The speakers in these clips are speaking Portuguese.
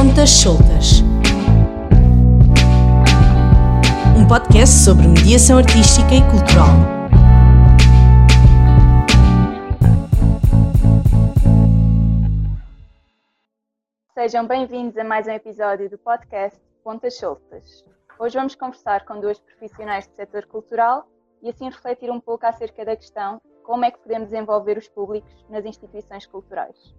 Pontas Soltas. Um podcast sobre mediação artística e cultural. Sejam bem-vindos a mais um episódio do podcast Pontas Soltas. Hoje vamos conversar com duas profissionais do setor cultural e assim refletir um pouco acerca da questão como é que podemos envolver os públicos nas instituições culturais.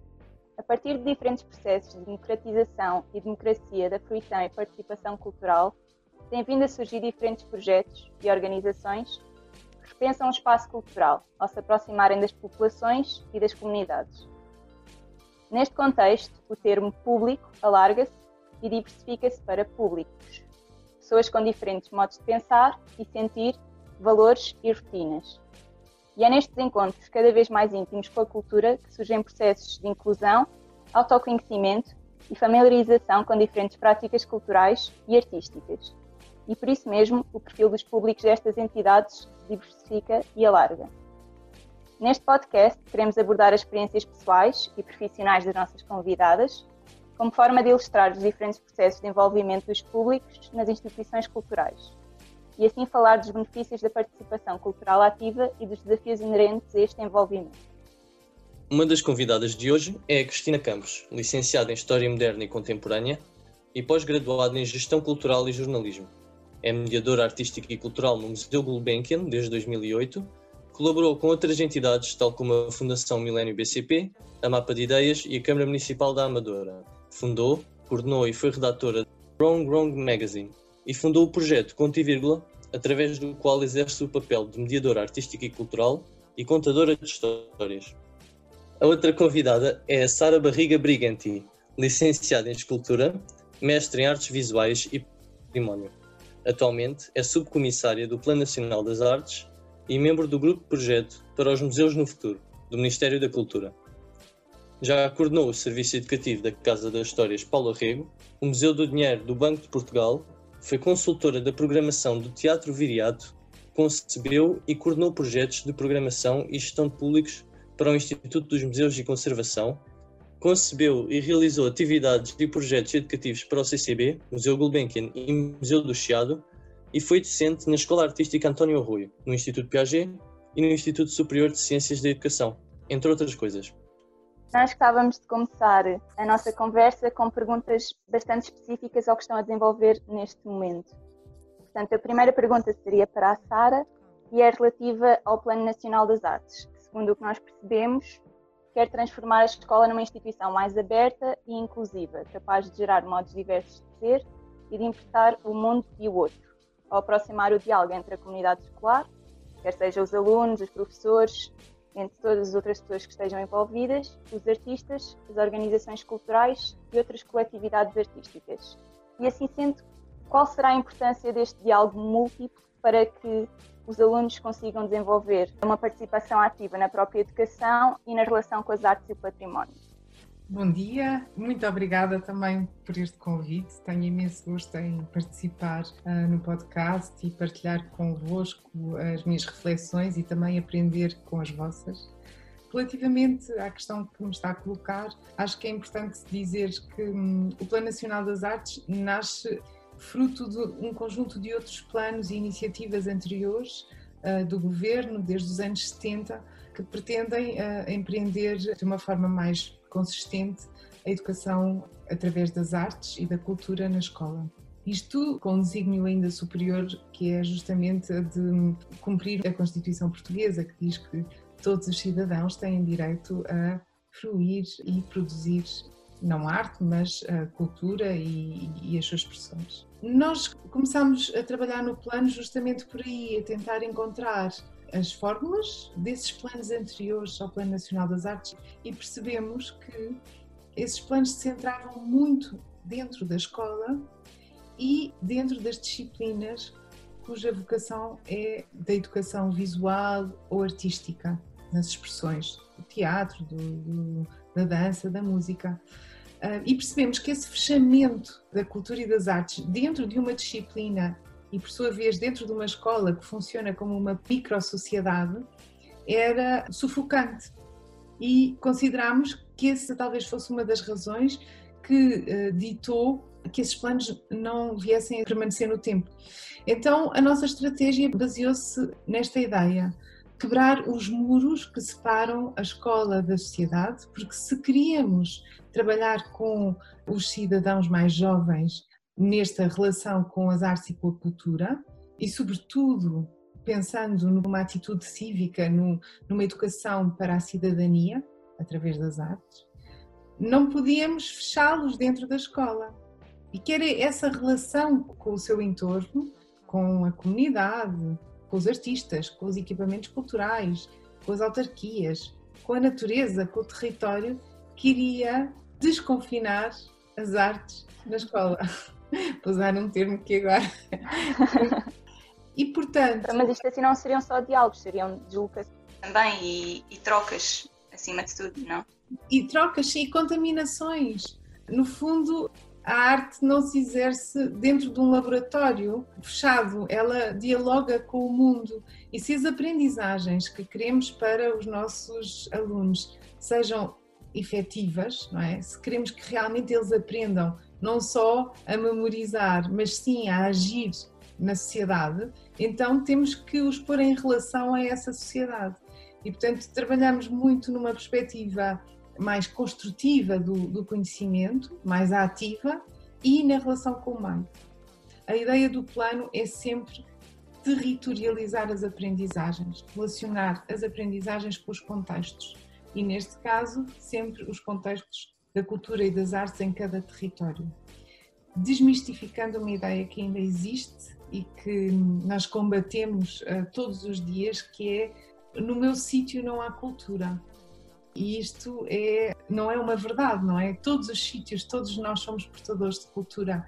A partir de diferentes processos de democratização e democracia da fruição e participação cultural, têm vindo a surgir diferentes projetos e organizações que repensam o espaço cultural ao se aproximarem das populações e das comunidades. Neste contexto, o termo público alarga-se e diversifica-se para públicos, pessoas com diferentes modos de pensar e sentir, valores e rotinas. E é nestes encontros cada vez mais íntimos com a cultura que surgem processos de inclusão, autoconhecimento e familiarização com diferentes práticas culturais e artísticas. E por isso mesmo, o perfil dos públicos destas entidades diversifica e alarga. Neste podcast, queremos abordar as experiências pessoais e profissionais das nossas convidadas, como forma de ilustrar os diferentes processos de envolvimento dos públicos nas instituições culturais e assim falar dos benefícios da participação cultural ativa e dos desafios inerentes a este envolvimento. Uma das convidadas de hoje é a Cristina Campos, licenciada em História Moderna e Contemporânea e pós-graduada em Gestão Cultural e Jornalismo. É mediadora artística e cultural no Museu Gulbenkian desde 2008. Colaborou com outras entidades, tal como a Fundação Milênio BCP, a Mapa de Ideias e a Câmara Municipal da Amadora. Fundou, coordenou e foi redatora do Wrong Wrong Magazine e fundou o projeto Conto e Vírgula, através do qual exerce o papel de mediadora artística e cultural e contadora de histórias. A outra convidada é a Sara Barriga Briganti, licenciada em Escultura, mestre em Artes Visuais e Património. Atualmente é subcomissária do Plano Nacional das Artes e membro do Grupo Projeto para os Museus no Futuro, do Ministério da Cultura. Já coordenou o Serviço Educativo da Casa das Histórias Paulo Arrego, o Museu do Dinheiro do Banco de Portugal foi consultora da programação do Teatro Viriato, concebeu e coordenou projetos de programação e gestão de públicos para o Instituto dos Museus e Conservação, concebeu e realizou atividades e projetos educativos para o CCB, Museu Gulbenkian e Museu do Chiado, e foi docente na Escola Artística António Arroio, no Instituto Piaget e no Instituto Superior de Ciências da Educação, entre outras coisas. Nós gostávamos de começar a nossa conversa com perguntas bastante específicas ao que estão a desenvolver neste momento. Portanto, a primeira pergunta seria para a Sara e é relativa ao Plano Nacional das Artes, que, segundo o que nós percebemos, quer transformar a escola numa instituição mais aberta e inclusiva, capaz de gerar modos diversos de ser e de interpretar o mundo e o outro, ao aproximar o diálogo entre a comunidade escolar, quer seja os alunos, os professores, entre todas as outras pessoas que estejam envolvidas, os artistas, as organizações culturais e outras coletividades artísticas. E assim sendo, qual será a importância deste diálogo múltiplo para que os alunos consigam desenvolver uma participação ativa na própria educação e na relação com as artes e o património? Bom dia, muito obrigada também por este convite. Tenho imenso gosto em participar uh, no podcast e partilhar convosco as minhas reflexões e também aprender com as vossas. Relativamente à questão que me está a colocar, acho que é importante dizer que hum, o Plano Nacional das Artes nasce fruto de um conjunto de outros planos e iniciativas anteriores uh, do governo, desde os anos 70, que pretendem uh, empreender de uma forma mais consistente a educação através das artes e da cultura na escola. Isto com um desígnio ainda superior, que é justamente a de cumprir a Constituição Portuguesa, que diz que todos os cidadãos têm direito a fruir e produzir não arte, mas a cultura e, e, as suas expressões. Nós começamos a trabalhar no plano justamente por aí, a tentar encontrar as fórmulas desses planos anteriores ao Plano Nacional das Artes e percebemos que esses planos se centravam muito dentro da escola e dentro das disciplinas cuja vocação é da educação visual ou artística, nas expressões do teatro, do, do, da dança, da música. Uh, e percebemos que esse fechamento da cultura e das artes dentro de uma disciplina e, por sua vez, dentro de uma escola que funciona como uma micro-sociedade, era sufocante. E consideramos que essa talvez fosse uma das razões que uh, ditou que esses planos não viessem a permanecer no tempo. Então, a nossa estratégia baseou-se nesta ideia: quebrar os muros que separam a escola da sociedade, porque se queríamos trabalhar com os cidadãos mais jovens nesta relação com as artes e com a cultura, e, sobretudo, pensando numa atitude cívica, numa educação para a cidadania, através das artes, não podíamos fechá-los dentro da escola. E que era essa relação com o seu entorno, com a comunidade, com os artistas, com os equipamentos culturais, com as autarquias, com a natureza, com o território, que iria desconfinar as artes na escola. Usar um termo que agora. e portanto. Mas isto assim não seriam só diálogos, seriam deslocações também e, e trocas, acima de tudo, não? E trocas e contaminações. No fundo, a arte não se exerce dentro de um laboratório fechado, ela dialoga com o mundo. E se as aprendizagens que queremos para os nossos alunos sejam efetivas, não é? Se queremos que realmente eles aprendam não só a memorizar, mas sim a agir na sociedade, então temos que os pôr em relação a essa sociedade. E, portanto, trabalhamos muito numa perspectiva mais construtiva do, do conhecimento, mais ativa e na relação com o meio. A ideia do plano é sempre territorializar as aprendizagens, relacionar as aprendizagens com os contextos e, neste caso, sempre os contextos da cultura e das artes em cada território. Desmistificando uma ideia que ainda existe e que nós combatemos uh, todos os dias, que é no meu sítio não há cultura. E isto é, não é uma verdade, não é? Todos os sítios, todos nós somos portadores de cultura.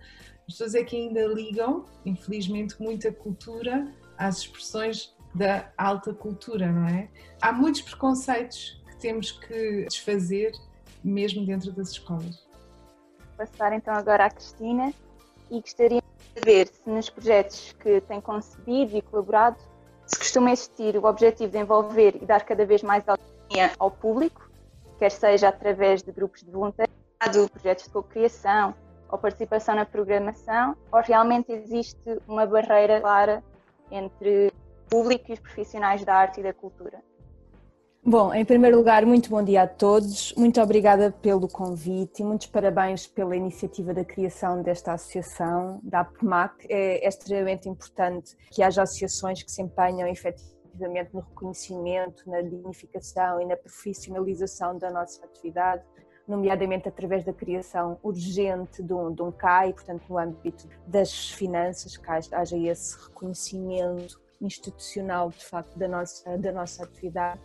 As pessoas é que ainda ligam, infelizmente, muita cultura às expressões da alta cultura, não é? Há muitos preconceitos que temos que desfazer, mesmo dentro das escolas. Vou passar então agora à Cristina e gostaria de saber se nos projetos que tem concebido e colaborado se costuma existir o objetivo de envolver e dar cada vez mais autonomia ao público, quer seja através de grupos de voluntariado, projetos de cocriação ou participação na programação, ou realmente existe uma barreira clara entre o público e os profissionais da arte e da cultura? Bom, em primeiro lugar, muito bom dia a todos. Muito obrigada pelo convite e muitos parabéns pela iniciativa da criação desta associação, da APMAC. É, é extremamente importante que haja associações que se empenham efetivamente no reconhecimento, na dignificação e na profissionalização da nossa atividade, nomeadamente através da criação urgente de um, de um CAI, portanto, no âmbito das finanças, que haja esse reconhecimento institucional, de facto, da nossa, da nossa atividade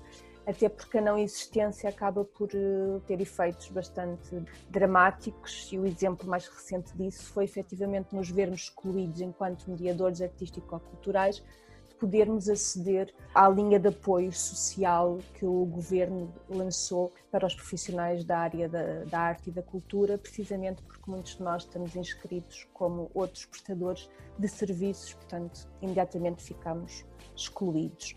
até porque a não existência acaba por eh, ter efeitos bastante dramáticos e o exemplo mais recente disso foi efetivamente nos vermos excluídos enquanto mediadores artístico-culturais de podermos aceder à linha de apoio social que o governo lançou para os profissionais da área da, da arte e da cultura, precisamente porque muitos de nós estamos inscritos como outros prestadores de serviços, portanto, imediatamente ficamos excluídos.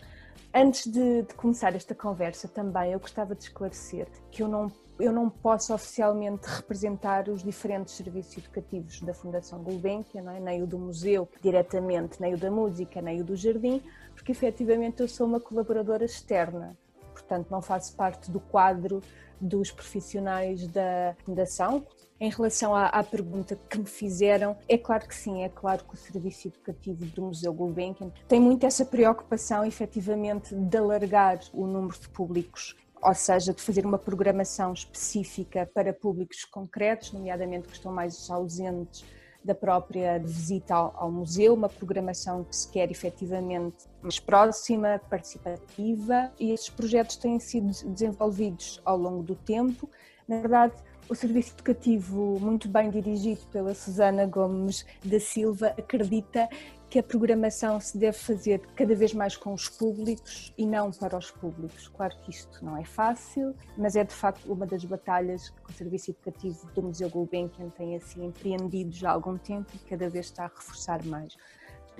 Antes de, de, começar esta conversa também eu gostava de esclarecer que eu não, eu não posso oficialmente representar os diferentes serviços educativos da Fundação Gulbenkian, é? nem o do museu diretamente, nem o da música, nem o do jardim, porque efetivamente eu sou uma colaboradora externa, portanto não faço parte do quadro dos profissionais da Fundação, em relação à, à, pergunta que me fizeram, é claro que sim, é claro que o Serviço Educativo do Museu Gulbenkian tem muito essa preocupação, efetivamente, de alargar o número de públicos ou seja, de fazer uma programação específica para públicos concretos, nomeadamente que estão mais ausentes da própria visita ao, ao, museu, uma programação que se quer efetivamente mais próxima, participativa, e esses projetos têm sido desenvolvidos ao longo do tempo. Na verdade, o serviço educativo, muito bem dirigido pela Susana Gomes da Silva, acredita que a programação se deve fazer cada vez mais com os públicos e não para os públicos. Claro que isto não é fácil, mas é de facto uma das batalhas que o Serviço Educativo do Museu Gulbenkian tem assim empreendido já há algum tempo e cada vez está a reforçar mais.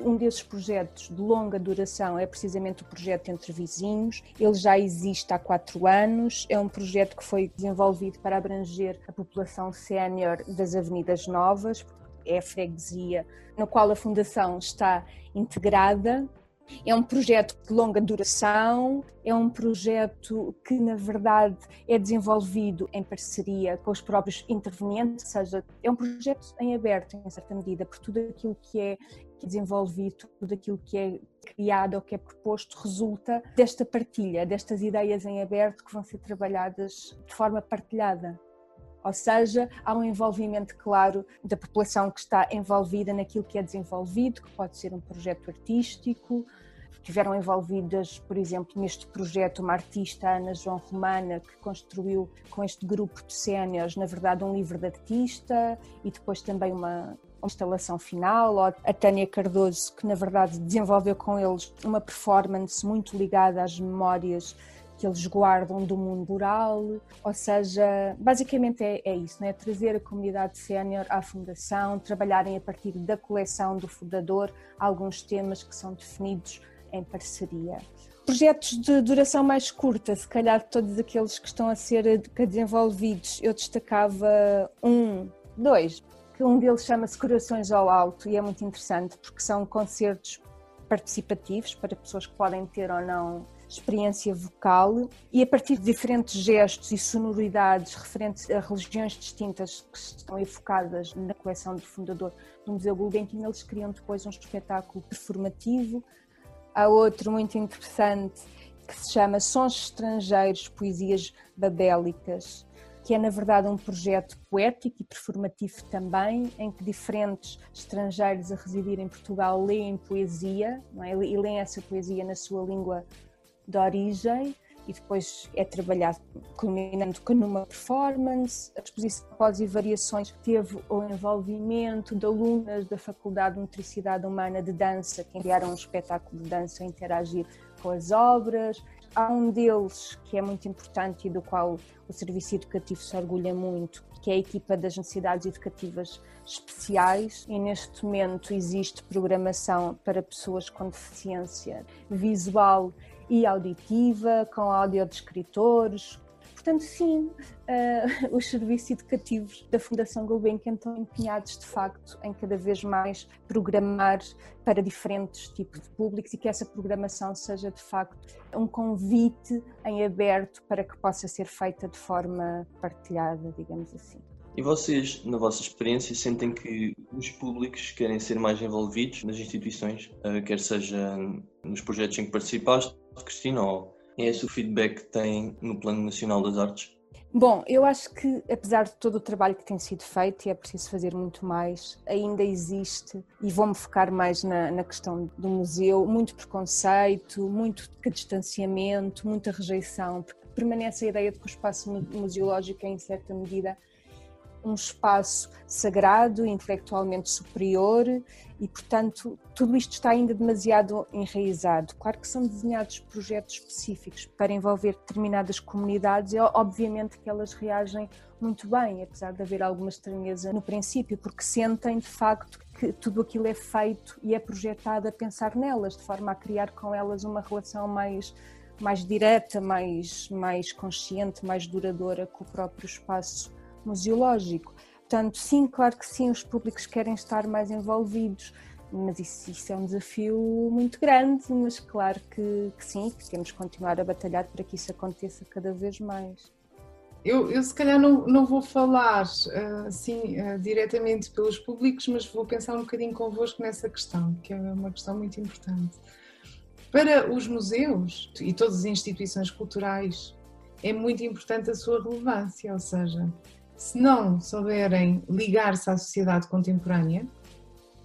Um desses projetos de longa duração é precisamente o projeto Entre Vizinhos. Ele já existe há quatro anos. É um projeto que foi desenvolvido para abranger a população sénior das Avenidas Novas. É a freguesia no qual a Fundação está integrada é um projeto de longa duração, é um projeto que, na verdade, é desenvolvido em parceria com os próprios intervenientes, ou seja, é um projeto em aberto, em certa medida, por tudo aquilo que é desenvolvido, tudo aquilo que é criado ou que é proposto resulta desta partilha, destas ideias em aberto que vão ser trabalhadas de forma partilhada. Ou seja, há um envolvimento claro da população que está envolvida naquilo que é desenvolvido, que pode ser um projeto artístico. Tiveram envolvidas, por exemplo, neste projeto uma artista, Ana João Romana, que construiu com este grupo de séniores, na verdade, um livro de artista e depois também uma, uma instalação final, ou a Tânia Cardoso, que na verdade desenvolveu com eles uma performance muito ligada às memórias que eles guardam do mundo rural, ou seja, basicamente é, é isso, é? Trazer a comunidade sénior à fundação, trabalharem a partir da coleção do fundador alguns temas que são definidos em parceria. Projetos de duração mais curta, se calhar todos aqueles que estão a ser desenvolvidos, eu destacava um, dois, que um deles chama-se Corações ao Alto e é muito interessante porque são concertos participativos para pessoas que podem ter ou não experiência vocal e a partir de diferentes gestos e sonoridades referentes a religiões distintas que estão evocadas na coleção do fundador do Museu Gulbenkian, eles criam depois um espetáculo performativo. Há outro muito interessante que se chama Sons Estrangeiros, Poesias Babélicas, que é na verdade um projeto poético e performativo também, em que diferentes estrangeiros a residir em Portugal leem poesia é? e leem essa poesia na sua língua de origem e depois é trabalhado culminando numa performance. A exposição Pós e Variações teve o envolvimento de alunas da Faculdade de Motricidade Humana de Dança que enviaram um espetáculo de dança a interagir com as obras. Há um deles que é muito importante e do qual o Serviço Educativo se orgulha muito, que é a equipa das necessidades educativas especiais e neste momento existe programação para pessoas com deficiência visual e auditiva, com audiodescritores. Portanto, sim, uh, os serviços educativos da Fundação Gulbenkian estão empenhados, de facto, em cada vez mais programar para diferentes tipos de públicos e que essa programação seja, de facto, um convite em aberto para que possa ser feita de forma partilhada, digamos assim. E vocês, na vossa experiência, sentem que os públicos querem ser mais envolvidos nas instituições, eh, quer seja nos projetos em que participaste, Cristina, ou é esse o feedback que tem no Plano Nacional das Artes? Bom, eu acho que apesar de todo o trabalho que tem sido feito, e é preciso fazer muito mais, ainda existe, e vou-me focar mais na, na, questão do museu, muito preconceito, muito distanciamento, muita rejeição, porque permanece a ideia de que o espaço museológico é, em certa medida, um espaço sagrado, intelectualmente superior e, portanto, tudo isto está ainda demasiado enraizado. Claro que são desenhados projetos específicos para envolver determinadas comunidades e, obviamente, que elas reagem muito bem, apesar de haver alguma estranheza no princípio, porque sentem de facto que tudo aquilo é feito e é projetado a pensar nelas, de forma a criar com elas uma relação mais mais direta, mais, mais consciente, mais duradoura com o próprio espaço museológico. Portanto, sim, claro que sim, os públicos querem estar mais envolvidos, mas isso, isso é um desafio muito grande, mas claro que, que, sim, que temos que continuar a batalhar para que isso aconteça cada vez mais. Eu, eu se calhar não, não vou falar assim diretamente pelos públicos, mas vou pensar um bocadinho convosco nessa questão, que é uma questão muito importante. Para os museus e todas as instituições culturais, é muito importante a sua relevância, ou seja, se não souberem ligar-se à sociedade contemporânea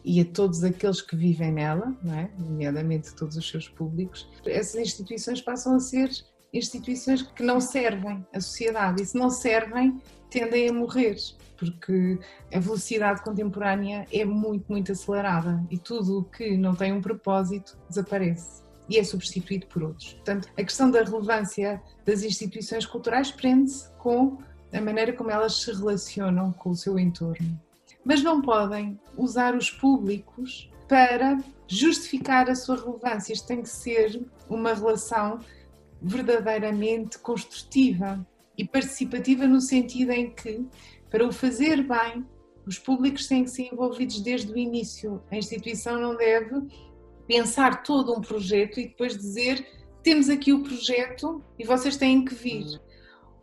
e a todos aqueles que vivem nela, é? nomeadamente todos os seus públicos, essas instituições passam a ser instituições que não servem à sociedade e se não servem tendem a morrer porque a velocidade contemporânea é muito, muito acelerada e tudo o que não tem um propósito desaparece e é substituído por outros. Portanto, a questão da relevância das instituições culturais prende-se com a maneira como elas se relacionam com o seu entorno. Mas não podem usar os públicos para justificar a sua relevância. Isto tem que ser uma relação verdadeiramente construtiva e participativa no sentido em que, para o fazer bem, os públicos têm que ser envolvidos desde o início. A instituição não deve pensar todo um projeto e depois dizer temos aqui o projeto e vocês têm que vir.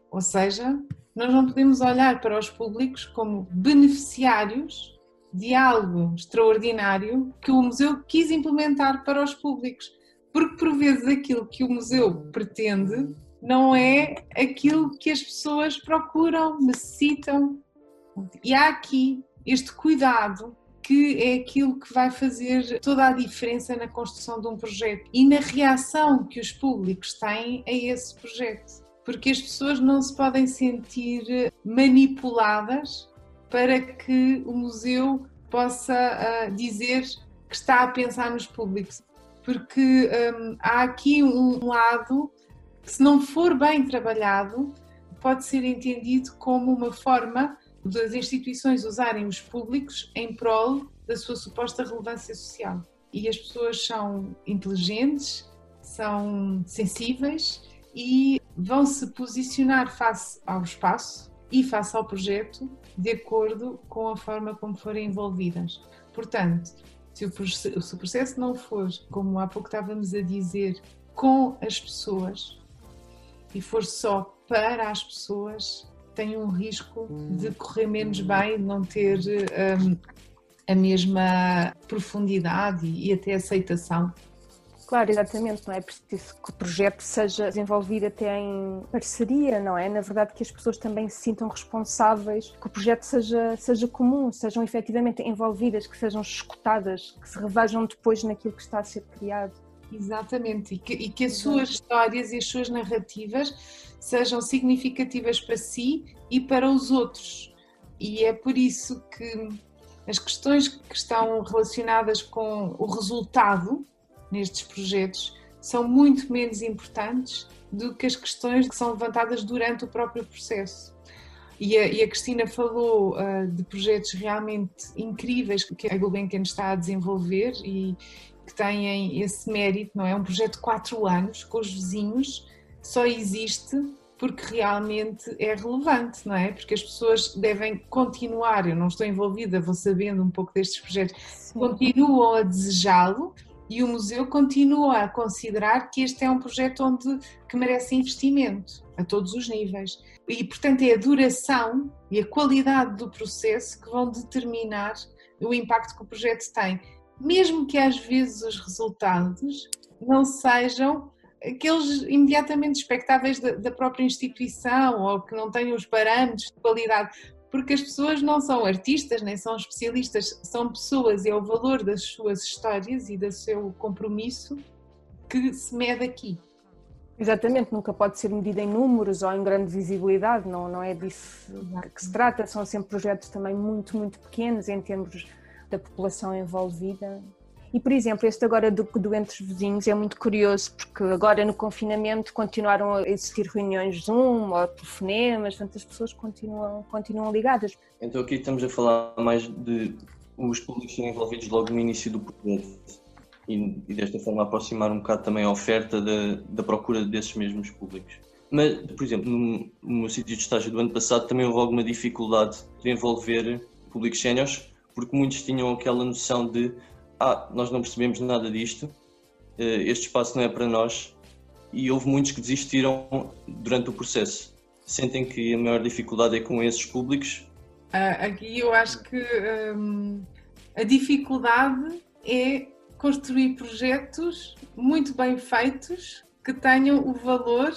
Ou seja, nós não podemos olhar para os públicos como beneficiários de algo extraordinário que o museu quis implementar para os públicos, porque por vezes aquilo que o museu pretende não é aquilo que as pessoas procuram, necessitam. E há aqui este cuidado que é aquilo que vai fazer toda a diferença na construção de um projeto e na reação que os públicos têm a esse projeto. Porque as pessoas não se podem sentir manipuladas para que o museu possa uh, dizer que está a pensar nos públicos. Porque um, há aqui um lado que, se não for bem trabalhado, pode ser entendido como uma forma das instituições usarem os públicos em prol da sua suposta relevância social. E as pessoas são inteligentes, são sensíveis e vão se posicionar face ao espaço e face ao projeto de acordo com a forma como forem envolvidas. Portanto, se o, processo não for, como há pouco estávamos a dizer, com as pessoas e for só para as pessoas, tem um risco de correr menos bem, de não ter um, a mesma profundidade e até aceitação. Claro, exatamente, não é preciso que o projeto seja desenvolvido até em parceria, não é? Na verdade, que as pessoas também se sintam responsáveis, que o projeto seja, seja comum, sejam efetivamente envolvidas, que sejam escutadas, que se revejam depois naquilo que está a ser criado. Exatamente, e que, e que as suas histórias e as suas narrativas sejam significativas para si e para os outros. E é por isso que as questões que estão relacionadas com o resultado nestes projetos são muito menos importantes do que as questões que são levantadas durante o próprio processo. E a, e a Cristina falou uh, de projetos realmente incríveis que a Gulbenkian está a desenvolver e que têm esse mérito, não é? Um projeto de quatro anos com os vizinhos só existe porque realmente é relevante, não é? Porque as pessoas devem continuar, eu não estou envolvida, vou sabendo um pouco destes projetos, Sim. continuam a desejá-lo e o museu continua a considerar que este é um projeto onde que merece investimento a todos os níveis. E portanto é a duração e a qualidade do processo que vão determinar o impacto que o projeto tem, mesmo que às vezes os resultados não sejam aqueles imediatamente expectáveis da, própria instituição ou que não tenham os parâmetros de qualidade, porque as pessoas não são artistas nem são especialistas, são pessoas e é o valor das suas histórias e do seu compromisso que se mede aqui. Exatamente, nunca pode ser medida em números ou em grande visibilidade, não, não é disso que se trata, são sempre projetos também muito, muito pequenos em termos da população envolvida e, por exemplo, este agora do, do Entre Vizinhos é muito curioso, porque agora no confinamento continuaram a existir reuniões Zoom ou telefonemas, portanto as pessoas continuam, continuam ligadas. Então aqui estamos a falar mais de os públicos serem envolvidos logo no início do projeto e, e desta forma aproximar um bocado também a oferta da, da procura desses mesmos públicos. Mas, por exemplo, no, no meu sítio de estágio do ano passado também houve alguma dificuldade de envolver públicos séniores, porque muitos tinham aquela noção de ah, nós não percebemos nada disto, eh, este espaço não é para nós, e houve muitos que desistiram durante o processo. Sentem que a maior dificuldade é com esses públicos? Ah, aqui eu acho que hum, a dificuldade é construir projetos muito bem feitos que tenham o valor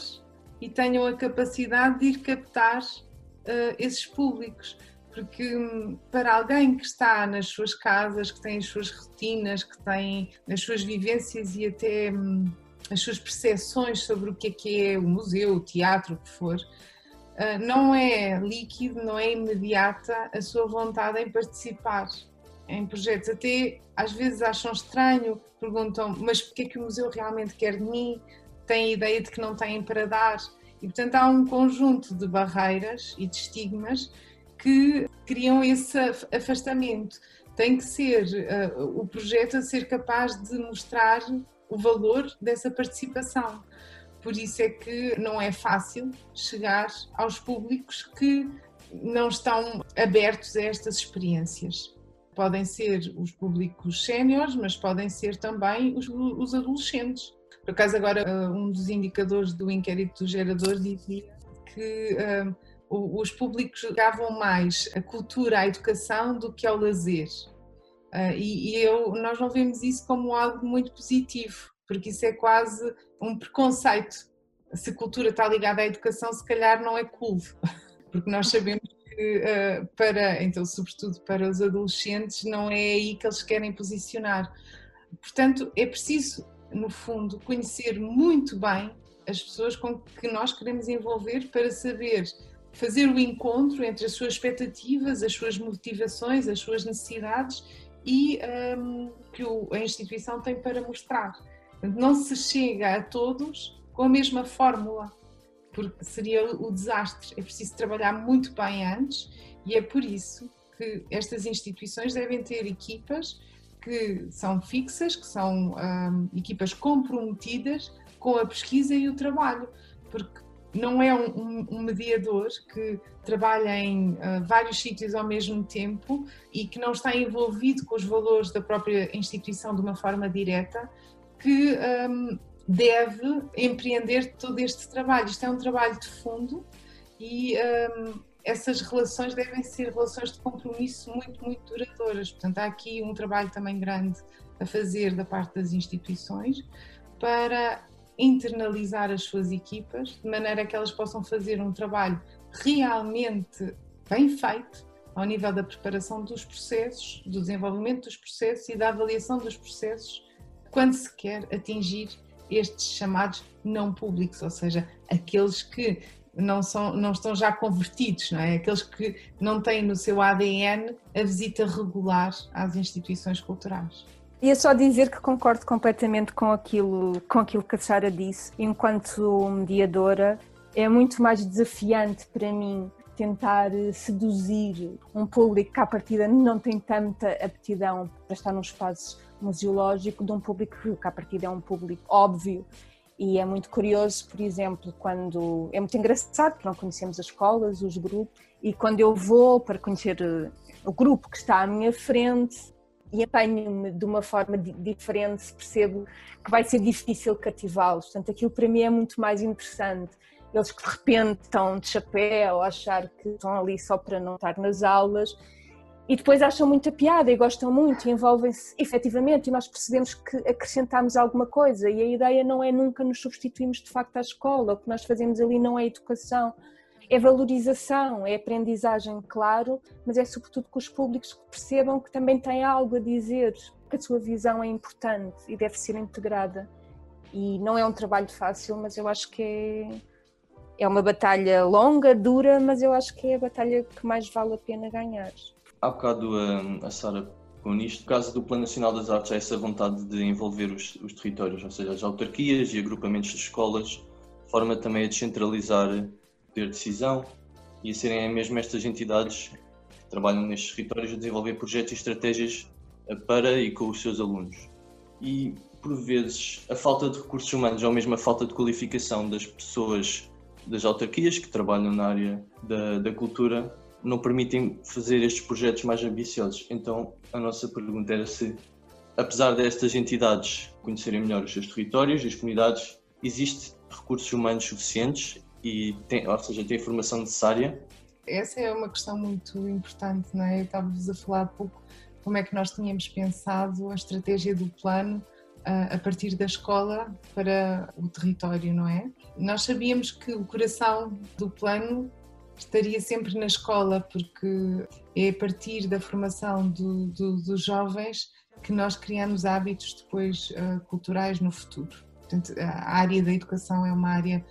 e tenham a capacidade de ir captar uh, esses públicos porque hum, para alguém que está nas suas casas, que tem as suas rotinas, que tem as suas vivências e até hum, as suas percepções sobre o que é que é o museu, o teatro, o que for, ah, não é líquido, não é imediata a sua vontade em participar em projetos. Até às vezes acham estranho, perguntam, mas o que é que o museu realmente quer de mim? Têm a ideia de que não têm para dar. E portanto há um conjunto de barreiras e de estigmas que criam esse afastamento. tem que ser uh, o projeto a ser capaz de mostrar o valor dessa participação. Por isso é que não é fácil chegar aos públicos que não estão abertos a estas experiências. Podem ser os públicos séniores, mas podem ser também os, os adolescentes. Por acaso, agora, uh, um dos indicadores do inquérito do gerador dizia que uh, os públicos jogavam mais a cultura, a educação do que ao lazer. Uh, e, eu, nós não vemos isso como algo muito positivo, porque isso é quase um preconceito. Se cultura está ligada à educação, se calhar não é cool, porque nós sabemos que uh, para, então, sobretudo para os adolescentes, não é aí que eles querem posicionar. Portanto, é preciso, no fundo, conhecer muito bem as pessoas com que nós queremos envolver para saber fazer o encontro entre as suas expectativas, as suas motivações, as suas necessidades e um, que o, a instituição tem para mostrar. Não se chega a todos com a mesma fórmula, porque seria o desastre. É preciso trabalhar muito bem antes e é por isso que estas instituições devem ter equipas que são fixas, que são um, equipas comprometidas com a pesquisa e o trabalho, porque não é um, um, mediador que trabalha em uh, vários sítios ao mesmo tempo e que não está envolvido com os valores da própria instituição de uma forma direta, que um, deve empreender todo este trabalho. Isto é um trabalho de fundo e um, essas relações devem ser relações de compromisso muito, muito duradouras. Portanto, há aqui um trabalho também grande a fazer da parte das instituições para internalizar as suas equipas, de maneira que elas possam fazer um trabalho realmente bem feito ao nível da preparação dos processos, do desenvolvimento dos processos e da avaliação dos processos, quando se quer atingir estes chamados não públicos, ou seja, aqueles que não, são, não estão já convertidos, não é? aqueles que não têm no seu ADN a visita regular às instituições culturais. Ia só dizer que concordo completamente com aquilo, com aquilo que a Sara disse. Enquanto mediadora, é muito mais desafiante para mim tentar seduzir um público que, à partida, não tem tanta aptidão para estar num espaço museológico, de um público que, à partida, é um público óbvio. E é muito curioso, por exemplo, quando. É muito engraçado, porque não conhecemos as escolas, os grupos, e quando eu vou para conhecer o grupo que está à minha frente, e apanho-me de uma forma diferente, percebo que vai ser difícil cativá-los. Portanto, aquilo para mim é muito mais interessante. Eles que de repente estão de chapéu, achar que estão ali só para não estar nas aulas e depois acham muita piada e gostam muito e envolvem-se efetivamente e nós percebemos que acrescentamos alguma coisa e a ideia não é nunca nos substituirmos de facto à escola, o que nós fazemos ali não é educação, é valorização, é aprendizagem, claro, mas é sobretudo que os públicos percebam que também têm algo a dizer, que a sua visão é importante e deve ser integrada. E não é um trabalho fácil, mas eu acho que é, é uma batalha longa, dura, mas eu acho que é a batalha que mais vale a pena ganhar. Há bocado a, a Sara com nisto, no caso do Plano Nacional das Artes, há essa vontade de envolver os, os territórios, ou seja, as autarquias e agrupamentos de escolas, forma também a descentralizar poder de decisão e a serem mesmo estas entidades que trabalham nestes territórios a desenvolver projetos e estratégias para e com os seus alunos. E, por vezes, a falta de recursos humanos ou mesmo a falta de qualificação das pessoas das autarquias que trabalham na área da, da cultura não permitem fazer estes projetos mais ambiciosos. Então, a nossa pergunta era se, apesar destas entidades conhecerem melhor os seus territórios e as comunidades, existe recursos humanos suficientes e tem, ou seja, tem a informação necessária? Essa é uma questão muito importante, não é? Eu estava-vos a falar há pouco como é que nós tínhamos pensado a estratégia do plano uh, a partir da escola para o território, não é? Nós sabíamos que o coração do plano estaria sempre na escola, porque é a partir da formação do, do, dos jovens que nós criamos hábitos depois uh, culturais no futuro. Portanto, a área da educação é uma área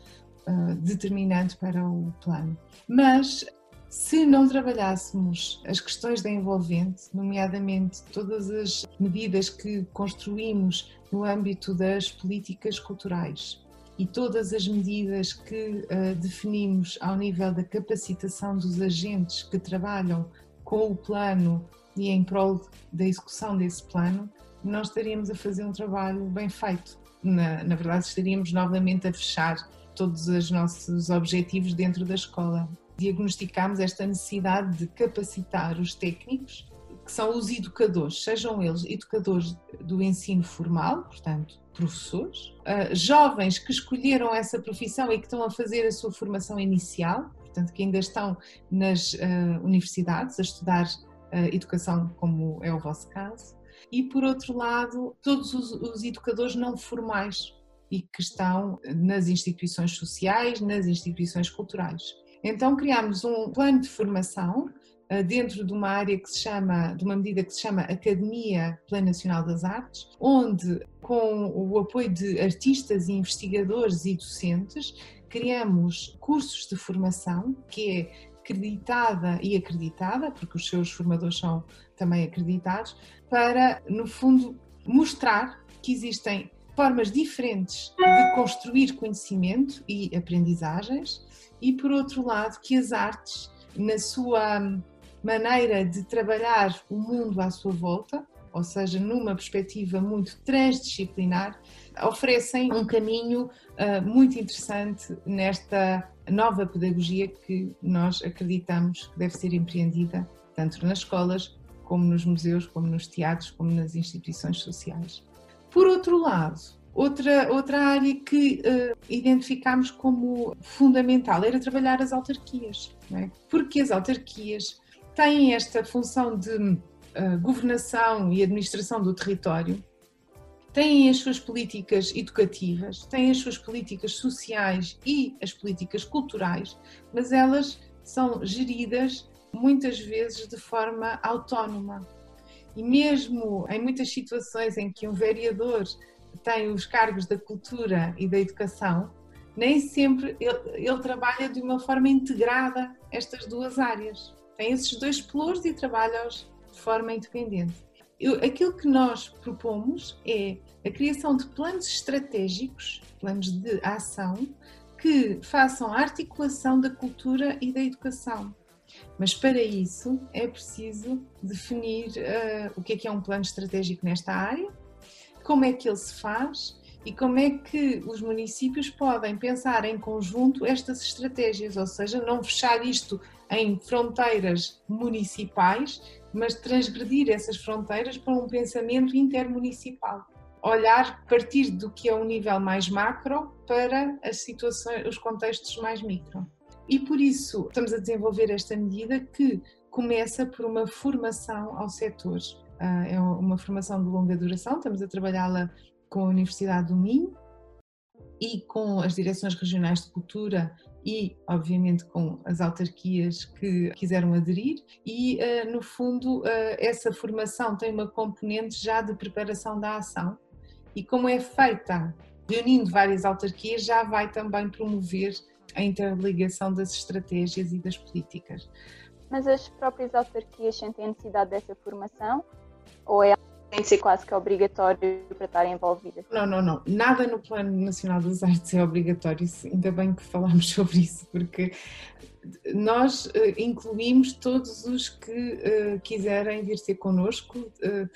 uh, determinante para o plano. Mas se não trabalhássemos as questões da envolvente, nomeadamente todas as medidas que construímos no âmbito das políticas culturais e todas as medidas que uh, definimos ao nível da capacitação dos agentes que trabalham com o plano e em prol da execução desse plano, nós estaríamos a fazer um trabalho bem feito. Na, na verdade, estaríamos novamente a fechar todos os nossos objetivos dentro da escola. Diagnosticámos esta necessidade de capacitar os técnicos, que são os educadores, sejam eles educadores do ensino formal, portanto, professores, uh, jovens que escolheram essa profissão e que estão a fazer a sua formação inicial, portanto, que ainda estão nas uh, universidades a estudar uh, educação, como é o vosso caso, e por outro lado, todos os, os educadores não formais e que estão nas instituições sociais, nas instituições culturais. Então criámos um plano de formação dentro de uma área que se chama, de uma medida que se chama Academia Plano Nacional das Artes, onde com o apoio de artistas investigadores e docentes, criamos cursos de formação que é acreditada e acreditada, porque os seus formadores são também acreditados, para, no fundo, mostrar que existem formas diferentes de construir conhecimento e aprendizagens e, por outro lado, que as artes, na sua maneira de trabalhar o mundo à sua volta, ou seja, numa perspectiva muito transdisciplinar, oferecem um caminho uh, muito interessante nesta nova pedagogia que nós acreditamos que deve ser empreendida tanto nas escolas, como nos museus, como nos teatros, como nas instituições sociais. Por outro lado, outra, outra área que uh, identificámos como fundamental era trabalhar as autarquias, é? porque as autarquias têm esta função de governação e administração do território têm as suas políticas educativas, têm as suas políticas sociais e as políticas culturais, mas elas são geridas muitas vezes de forma autónoma. E mesmo em muitas situações em que um vereador tem os cargos da cultura e da educação, nem sempre ele, ele trabalha de uma forma integrada estas duas áreas. Tem esses dois pelouros e trabalha-os de forma independente. Eu, aquilo que nós propomos é a criação de planos estratégicos, planos de ação, que façam a articulação da cultura e da educação. Mas para isso é preciso definir uh, o que é que é um plano estratégico nesta área, como é que ele se faz e como é que os municípios podem pensar em conjunto estas estratégias, ou seja, não fechar isto em fronteiras municipais, mas transgredir essas fronteiras para um pensamento intermunicipal. Olhar, partir do que é um nível mais macro para as situações, os contextos mais micro. E por isso estamos a desenvolver esta medida que começa por uma formação ao setor. Ah, é uma formação de longa duração, estamos a trabalhá-la com a Universidade do Minho e com as direções regionais de cultura e, obviamente, com as autarquias que quiseram aderir, e, eh, no fundo, eh, essa formação tem uma componente já de preparação da ação, e como é feita reunindo várias autarquias, já vai também promover a interligação das estratégias e das políticas. Mas as próprias autarquias sentem a necessidade dessa formação? Ou é tem de ser quase que obrigatório para estarem envolvidas. Não, não, não. Nada no Plano Nacional das Artes é obrigatório. Ainda bem que falámos sobre isso, porque nós uh, incluímos todos os que uh, quiserem vir ter connosco. Uh,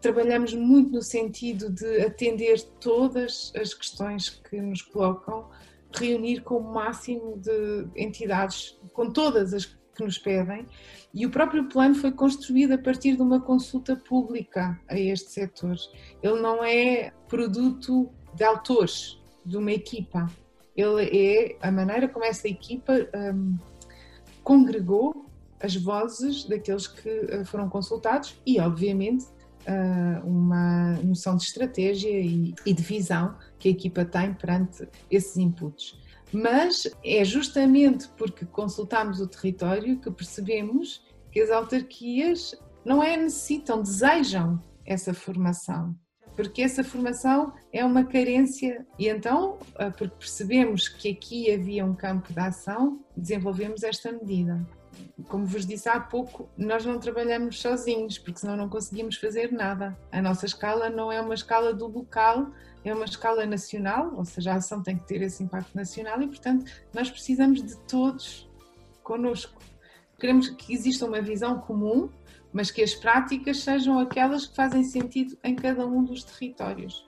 trabalhamos muito no sentido de atender todas as questões que nos colocam, reunir com o máximo de entidades, com todas as que nos pedem e o próprio plano foi construído a partir de uma consulta pública a este setor. Ele não é produto de autores, de uma equipa. Ele é a maneira como essa equipa um, congregou as vozes daqueles que uh, foram consultados e, obviamente, uh, uma noção de estratégia e, e de visão que a equipa tem perante esses inputs. Mas é justamente porque consultamos o território que percebemos que as autarquias não é necessitam, desejam essa formação, porque essa formação é uma carência e então, ah, porque percebemos que aqui havia um campo de ação, desenvolvemos esta medida. Como vos disse há pouco, nós não trabalhamos sozinhos, porque senão não conseguimos fazer nada. A nossa escala não é uma escala do local, é uma escala nacional, ou seja, a ação tem que ter esse impacto nacional e, portanto, nós precisamos de todos connosco. Queremos que exista uma visão comum, mas que as práticas sejam aquelas que fazem sentido em cada um dos territórios.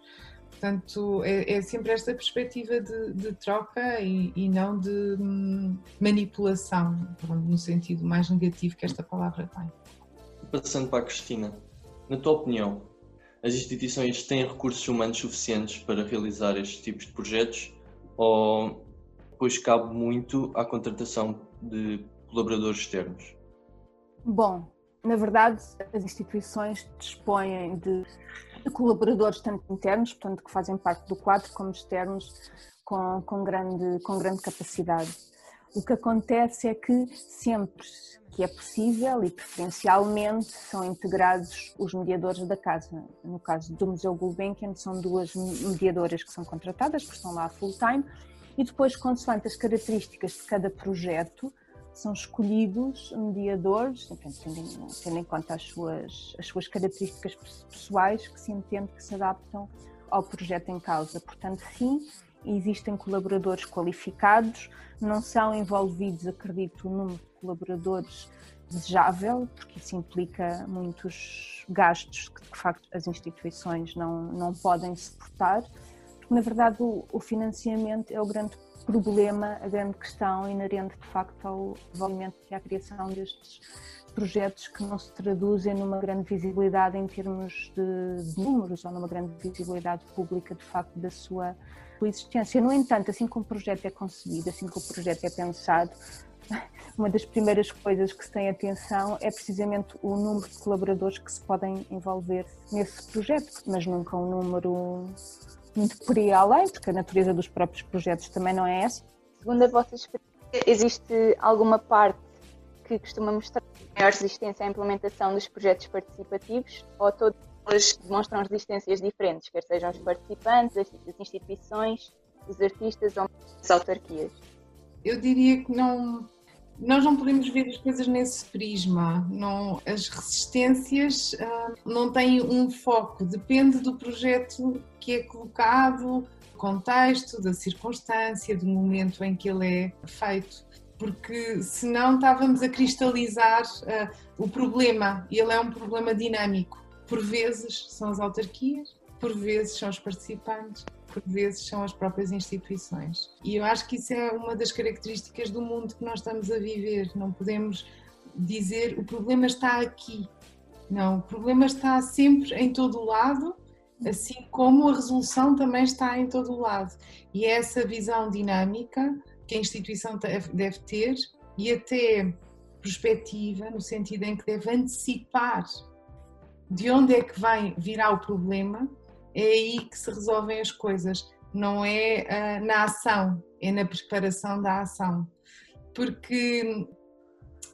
Portanto, é, é sempre esta perspectiva de, de troca e, e, não de hum, manipulação, no sentido mais negativo que esta palavra tem. Passando para a Cristina, na tua opinião, as instituições têm recursos humanos suficientes para realizar estes tipos de projetos ou depois cabe muito à contratação de colaboradores externos? Bom, na verdade, as instituições dispõem de colaboradores tanto internos, portanto, que fazem parte do quadro, como externos, com, com, grande, com grande capacidade. O que acontece é que sempre que é possível e preferencialmente são integrados os mediadores da casa. No caso do Museu Gulbenkian, são duas mediadoras que são contratadas, que estão lá full time, e depois, consoante as características de cada projeto, são escolhidos mediadores, tendo, tendo em conta as suas, as suas características pessoais, que se entende que se adaptam ao projeto em causa. Portanto, sim, existem colaboradores qualificados, não são envolvidos, acredito, o número de colaboradores desejável, porque isso implica muitos gastos que, de facto, as instituições não, não podem suportar. Porque, na verdade, o, o financiamento é o grande problema, a grande questão inerente, de facto, ao desenvolvimento e à criação destes projetos que não se traduzem numa grande visibilidade em termos de, de números ou numa grande visibilidade pública, de facto, da sua existência. No entanto, assim como o projeto é concebido, assim como o projeto é pensado, uma das primeiras coisas que se tem atenção é precisamente o número de colaboradores que se podem envolver nesse projeto, mas nunca um número muito por aí além, porque a natureza dos próprios projetos também não é essa. Segundo a vossa experiência, existe alguma parte que costuma mostrar maior resistência à implementação dos projetos participativos ou todos demonstram resistências diferentes, quer sejam os participantes, as instituições, os artistas ou as autarquias? Eu diria que não, nós não podemos ver as coisas nesse prisma. Não, as resistências uh, não têm um foco, depende do projeto que é colocado, do contexto, da circunstância, do momento em que ele é feito. Porque senão estávamos a cristalizar uh, o problema, e ele é um problema dinâmico. Por vezes são as autarquias, por vezes são os participantes, por vezes são as próprias instituições. E eu acho que isso é uma das características do mundo que nós estamos a viver. Não podemos dizer o problema está aqui. Não, o problema está sempre em todo o lado, assim como a resolução também está em todo o lado. E é essa visão dinâmica que a instituição deve ter e até perspectiva, no sentido em que deve antecipar de onde é que vai virar o problema é aí que se resolvem as coisas, não é uh, na ação, é na preparação da ação. Porque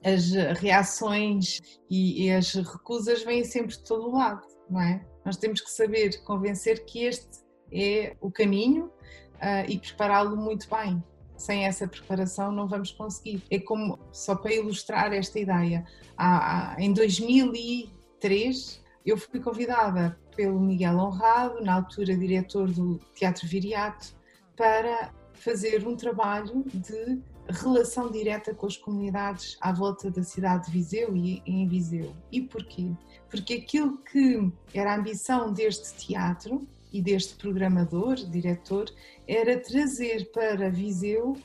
as reações e, e as recusas vêm sempre de todo lado, não é? Nós temos que saber convencer que este é o caminho uh, e prepará-lo muito bem. Sem essa preparação não vamos conseguir. É como, só para ilustrar esta ideia, há, há, em 2003 eu fui convidada pelo Miguel Honrado, na altura diretor do Teatro Viriato, para fazer um trabalho de relação direta com as comunidades à volta da cidade de Viseu e em Viseu. E porquê? Porque aquilo que era a ambição deste teatro e deste programador, diretor, era trazer para Viseu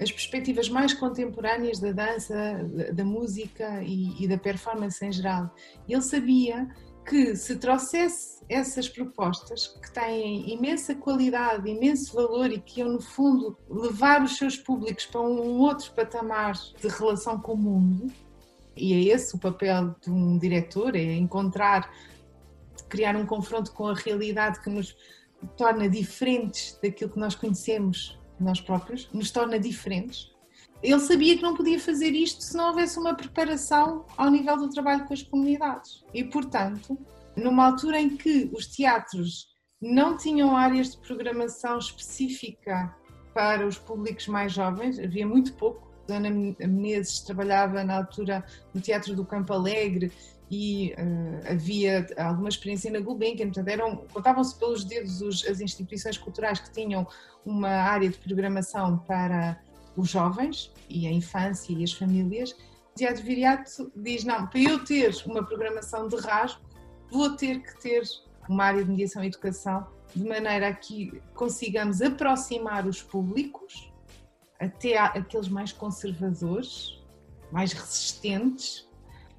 as perspectivas mais contemporâneas da dança, da música e, da performance em geral. Ele sabia que se trouxesse essas propostas que têm imensa qualidade, imenso valor e que iam, no fundo, levar os seus públicos para um outro patamar de relação com o mundo, e é esse o papel de um diretor, é encontrar, criar um confronto com a realidade que nos torna diferentes daquilo que nós conhecemos nós próprios, nos torna diferentes ele sabia que não podia fazer isto se não houvesse uma preparação ao nível do trabalho com as comunidades. E, portanto, numa altura em que os teatros não tinham áreas de programação específica para os públicos mais jovens, havia muito pouco. Ana Menezes trabalhava na altura no Teatro do Campo Alegre e uh, havia alguma experiência na Gulbenkian, portanto eram, contavam-se pelos dedos os, as instituições culturais que tinham uma área de programação para os jovens e a infância e as famílias, O Teatro Viriato diz: não, para eu ter uma programação de rasgo, vou ter que ter uma área de mediação e educação, de maneira a que consigamos aproximar os públicos, até aqueles mais conservadores, mais resistentes,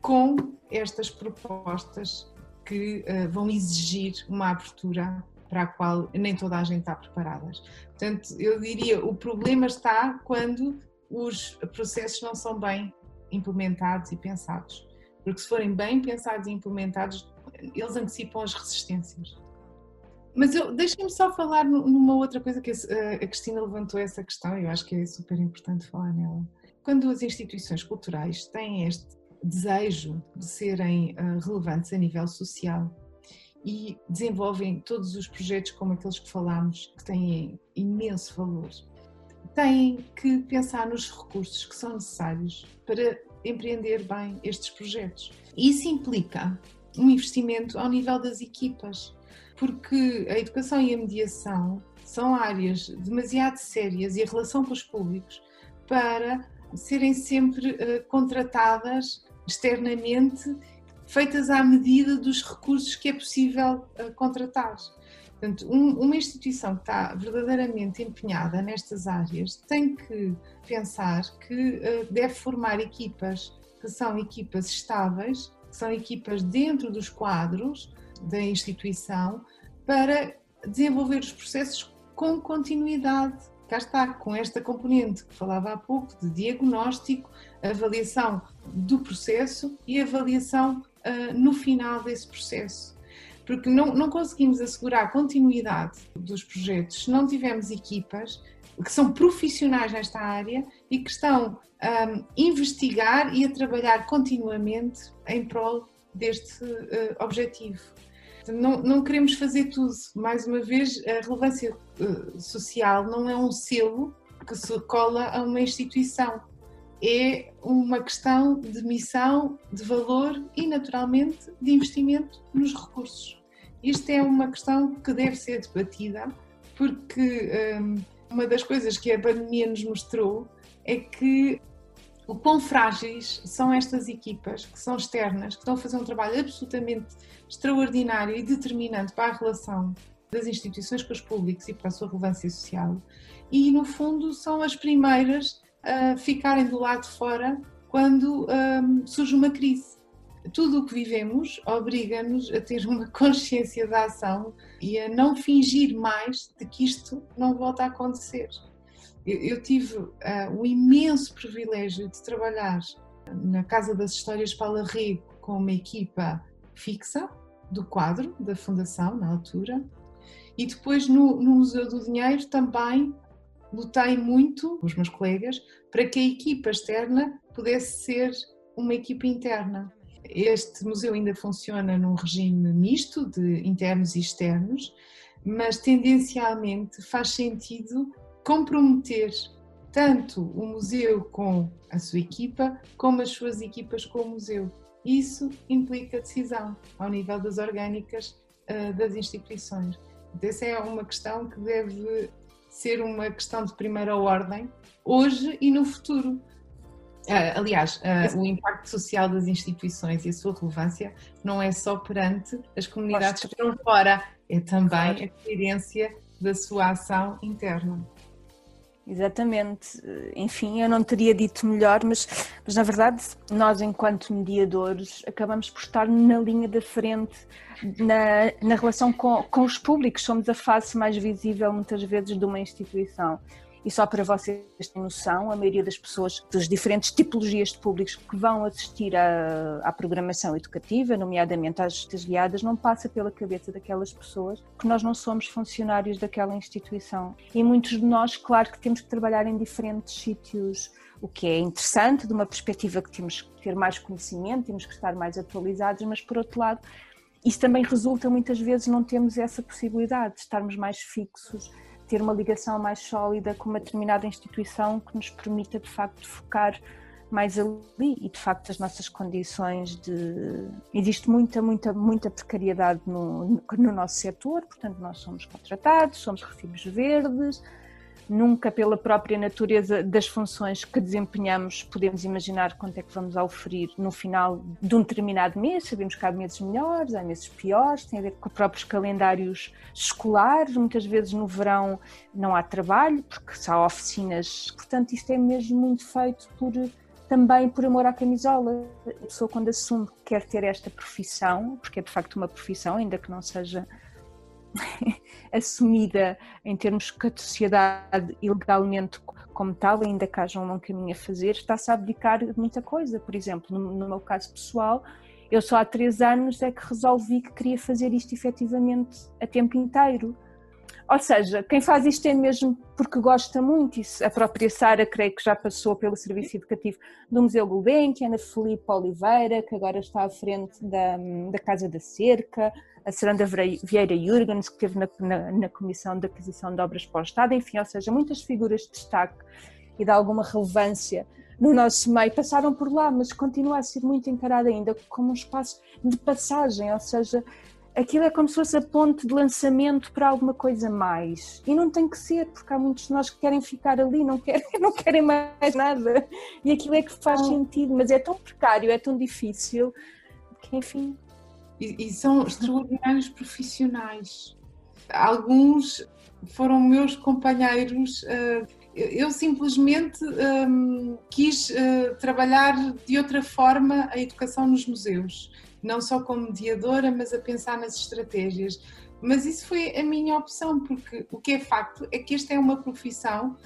com estas propostas que uh, vão exigir uma abertura para a qual nem toda a gente está preparada. Portanto, eu diria, o problema está quando os processos não são bem implementados e pensados. Porque se forem bem pensados e implementados, eles antecipam as resistências. Mas deixem-me só falar numa outra coisa que a Cristina levantou essa questão, e eu acho que é super importante falar nela. Quando as instituições culturais têm este desejo de serem ah, relevantes a nível social e desenvolvem todos os projetos como aqueles que falámos, que têm imenso valor, têm que pensar nos recursos que são necessários para empreender bem estes projetos. Isso implica um investimento ao nível das equipas, porque a educação e a mediação são áreas demasiado sérias e a relação com os públicos para serem sempre uh, contratadas externamente feitas à medida dos recursos que é possível uh, contratar. Portanto, um, uma instituição que está verdadeiramente empenhada nestas áreas tem que pensar que uh, deve formar equipas que são equipas estáveis, que são equipas dentro dos quadros da instituição para desenvolver os processos com continuidade. Cá está, com esta componente que falava há pouco de diagnóstico, avaliação do processo e avaliação uh, no final desse processo. Porque não, não conseguimos assegurar a continuidade dos projetos se não tivermos equipas que são profissionais nesta área e que estão a um, investigar e a trabalhar continuamente em prol deste uh, objetivo. Não, não, queremos fazer tudo. Mais uma vez, a relevância uh, social não é um selo que se cola a uma instituição é uma questão de missão, de valor e, naturalmente, de investimento nos recursos. Isto é uma questão que deve ser debatida, porque um, uma das coisas que a pandemia nos mostrou é que o quão frágeis são estas equipas que são externas, que estão a fazer um trabalho absolutamente extraordinário e determinante para a relação das instituições com os públicos e para a sua relevância social. E, no fundo, são as primeiras uh, ficarem do lado de fora quando um, surge uma crise. Tudo o que vivemos obriga-nos a ter uma consciência da ação e a não fingir mais de que isto não volta a acontecer. Eu, eu tive uh, o imenso privilégio de trabalhar na Casa das Histórias Paula Rego com uma equipa fixa do quadro da Fundação, na altura, e depois no, no Museu do Dinheiro também lutei muito, os meus colegas, para que a equipa externa pudesse ser uma equipa interna. Este museu ainda funciona num regime misto de internos e externos, mas tendencialmente faz sentido comprometer tanto o museu com a sua equipa, como as suas equipas com o museu. Isso implica decisão ao nível das orgânicas uh, das instituições. Então, essa é uma questão que deve ser uma questão de primeira ordem, hoje e no futuro. Uh, aliás, uh, o impacto social das instituições e a sua relevância não é só perante as comunidades que estão fora, é também a coerência da sua ação interna. Exatamente. Enfim, eu não teria dito melhor, mas, mas na verdade nós, enquanto mediadores, acabamos por estar na linha da frente na, na relação com, com os públicos. Somos a face mais visível, muitas vezes, de uma instituição. E só para vocês terem noção, a maioria das pessoas das diferentes tipologias de públicos que vão assistir à, à programação educativa, nomeadamente às guiadas, não passa pela cabeça daquelas pessoas que nós não somos funcionários daquela instituição. E muitos de nós, claro que temos que trabalhar em diferentes sítios, o que é interessante, de uma perspectiva que temos que ter mais conhecimento, temos que estar mais atualizados, mas por outro lado, isso também resulta muitas vezes não temos essa possibilidade de estarmos mais fixos ter uma ligação mais sólida com uma determinada instituição que nos permita de facto focar mais ali. E de facto as nossas condições de existe muita muita muita precariedade no, no nosso setor portanto nós somos contratados somos recibos verdes nunca pela própria natureza das funções que desempenhamos podemos imaginar quanto é que vamos oferir no final de um determinado mês. Sabemos que há meses melhores, há meses piores, tem a ver com próprios calendários escolares. Muitas vezes no verão não há trabalho, porque só há oficinas. Portanto, isto é mesmo muito feito por também por amor à camisola. A pessoa, quando assume que quer ter esta profissão, porque é de facto uma profissão, ainda que não seja assumida em termos que a sociedade ilegalmente como tal, ainda que haja um longo caminho a fazer, está-se a abdicar de muita coisa. Por exemplo, no, no, meu caso pessoal, eu só há três anos é que resolvi que queria fazer isto efetivamente a tempo inteiro. Ou seja, quem faz isto é mesmo porque gosta muito. Isso, a própria Sara, creio que já passou pelo serviço educativo do Museu Gulbenkian, a Felipe Oliveira, que agora está à frente da, da Casa da Cerca, a Seranda Vieira Jurgens, que esteve na, na, na, Comissão de Aquisição de Obras para o Estado, enfim, ou seja, muitas figuras de destaque e de alguma relevância no nosso meio passaram por lá, mas continua a ser muito encarada ainda como um espaço de passagem, ou seja, aquilo é como se fosse a ponte de lançamento para alguma coisa mais. E não tem que ser, porque há muitos de nós que querem ficar ali, não querem, não querem mais nada. E aquilo é que faz sentido, mas é tão precário, é tão difícil, que enfim. E, e são extraordinários profissionais. Alguns foram meus companheiros. Uh, eu simplesmente um, quis uh, trabalhar de outra forma a educação nos museus não só como mediadora, mas a pensar nas estratégias. Mas isso foi a minha opção, porque o que é facto é que esta é uma profissão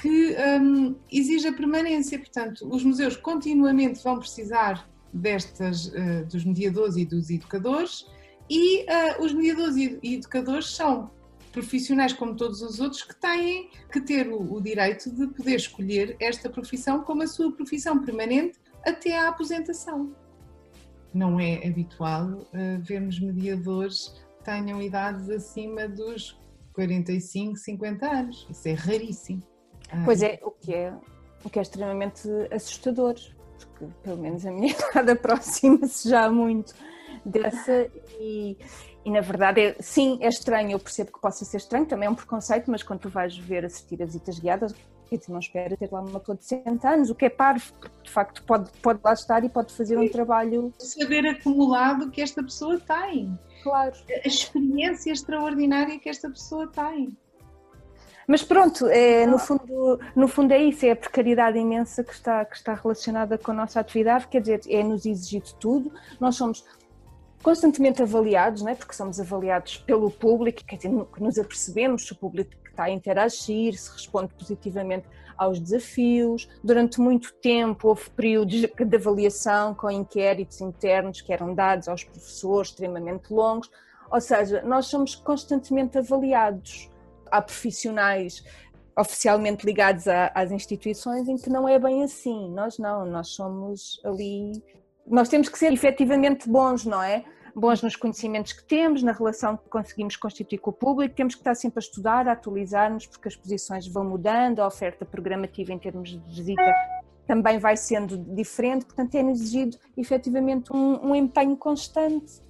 que um, exige a permanência, portanto, os museus continuamente vão precisar destas, uh, dos mediadores e dos educadores, e uh, os mediadores e educadores são profissionais como todos os outros que têm que ter o, o, direito de poder escolher esta profissão como a sua profissão permanente até à aposentação não é habitual uh, vermos mediadores que tenham idades acima dos 45, 50 anos. Isso é raríssimo. Pois é, o que é, o que é extremamente assustador, porque pelo menos a minha idade aproxima-se já muito dessa e, e na verdade é, sim, é estranho, eu percebo que possa ser estranho, também é um preconceito, mas quando tu vais ver assistir as visitas guiadas, não espera ter lá uma pessoa de 60 anos, o que é parvo, porque de facto pode, pode lá estar e pode fazer um trabalho. Saber acumulado que esta pessoa tem. Claro. A experiência extraordinária que esta pessoa tem. Mas pronto, é, no, fundo, no fundo é isso, é a precariedade imensa que está, que está relacionada com a nossa atividade, quer dizer, é-nos exigido tudo, nós somos constantemente avaliados, não é? porque somos avaliados pelo público, quer dizer, que nos apercebemos se o público está a interagir, se responde positivamente aos desafios. Durante muito tempo houve períodos de avaliação com inquéritos internos que eram dados aos professores extremamente longos, ou seja, nós somos constantemente avaliados. Há profissionais oficialmente ligados às instituições em que não é bem assim. Nós não, nós somos ali nós temos que ser efetivamente bons, não é? Bons nos conhecimentos que temos, na relação que conseguimos constituir com o público, temos que estar sempre a estudar, a atualizar-nos, porque as posições vão mudando, a oferta programativa em termos de visita também vai sendo diferente, portanto é exigido efetivamente um, um empenho constante.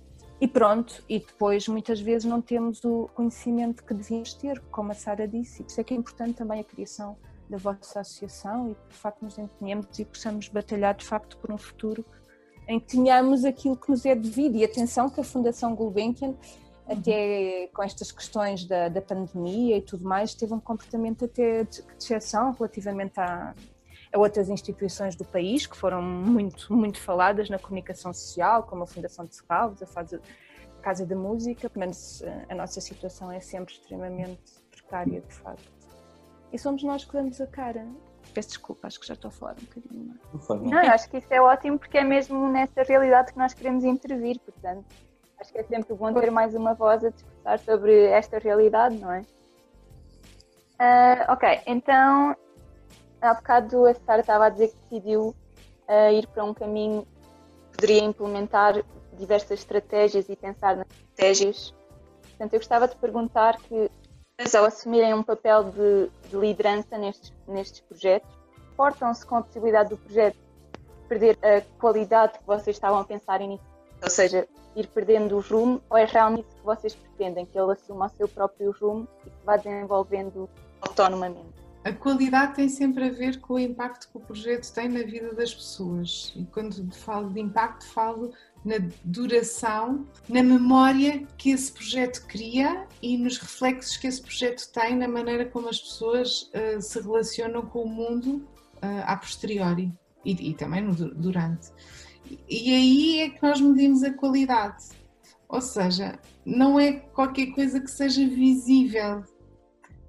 E pronto, e depois muitas vezes não temos o conhecimento que devíamos ter, como a Sara disse, por isso é que é importante também a criação da vossa associação e que de facto nos empenhemos e possamos batalhar de facto por um futuro em que tenhamos aquilo que nos é devido. E atenção que a Fundação Gulbenkian, até com estas questões da, da pandemia e tudo mais, teve um comportamento até de, de exceção relativamente a, a outras instituições do país que foram muito, muito faladas na comunicação social, como a Fundação de Serralves, a Fase, Casa da Música, mas eh, a nossa situação é sempre extremamente precária, de facto. E somos nós que damos a cara. Peço desculpa, acho que já estou a falar um bocadinho mais. Não, eu acho que isso é ótimo porque é mesmo nessa realidade que nós queremos intervir, portanto, acho que é sempre bom ter mais uma voz a discursar sobre esta realidade, não é? Uh, ok, então, há bocado a Sara estava a dizer que decidiu uh, ir para um caminho que poderia implementar diversas estratégias e pensar nas estratégias. Portanto, eu gostava de perguntar que ao assumirem um papel de, de liderança nestes, nestes projetos, portam-se com a possibilidade do projeto perder a qualidade que vocês estavam a pensar inicialmente, ou seja, ir perdendo o rumo, ou é realmente isso que vocês pretendem, que ele assuma o seu próprio rumo e que vá desenvolvendo autonomamente. A qualidade tem sempre a ver com o impacto que o projeto tem na vida das pessoas. E quando falo de impacto, falo na duração, na memória que esse projeto cria e nos reflexos que esse projeto tem na maneira como as pessoas uh, se relacionam com o mundo uh, a posteriori e, e também no, durante. E aí é que nós medimos a qualidade. Ou seja, não é qualquer coisa que seja visível.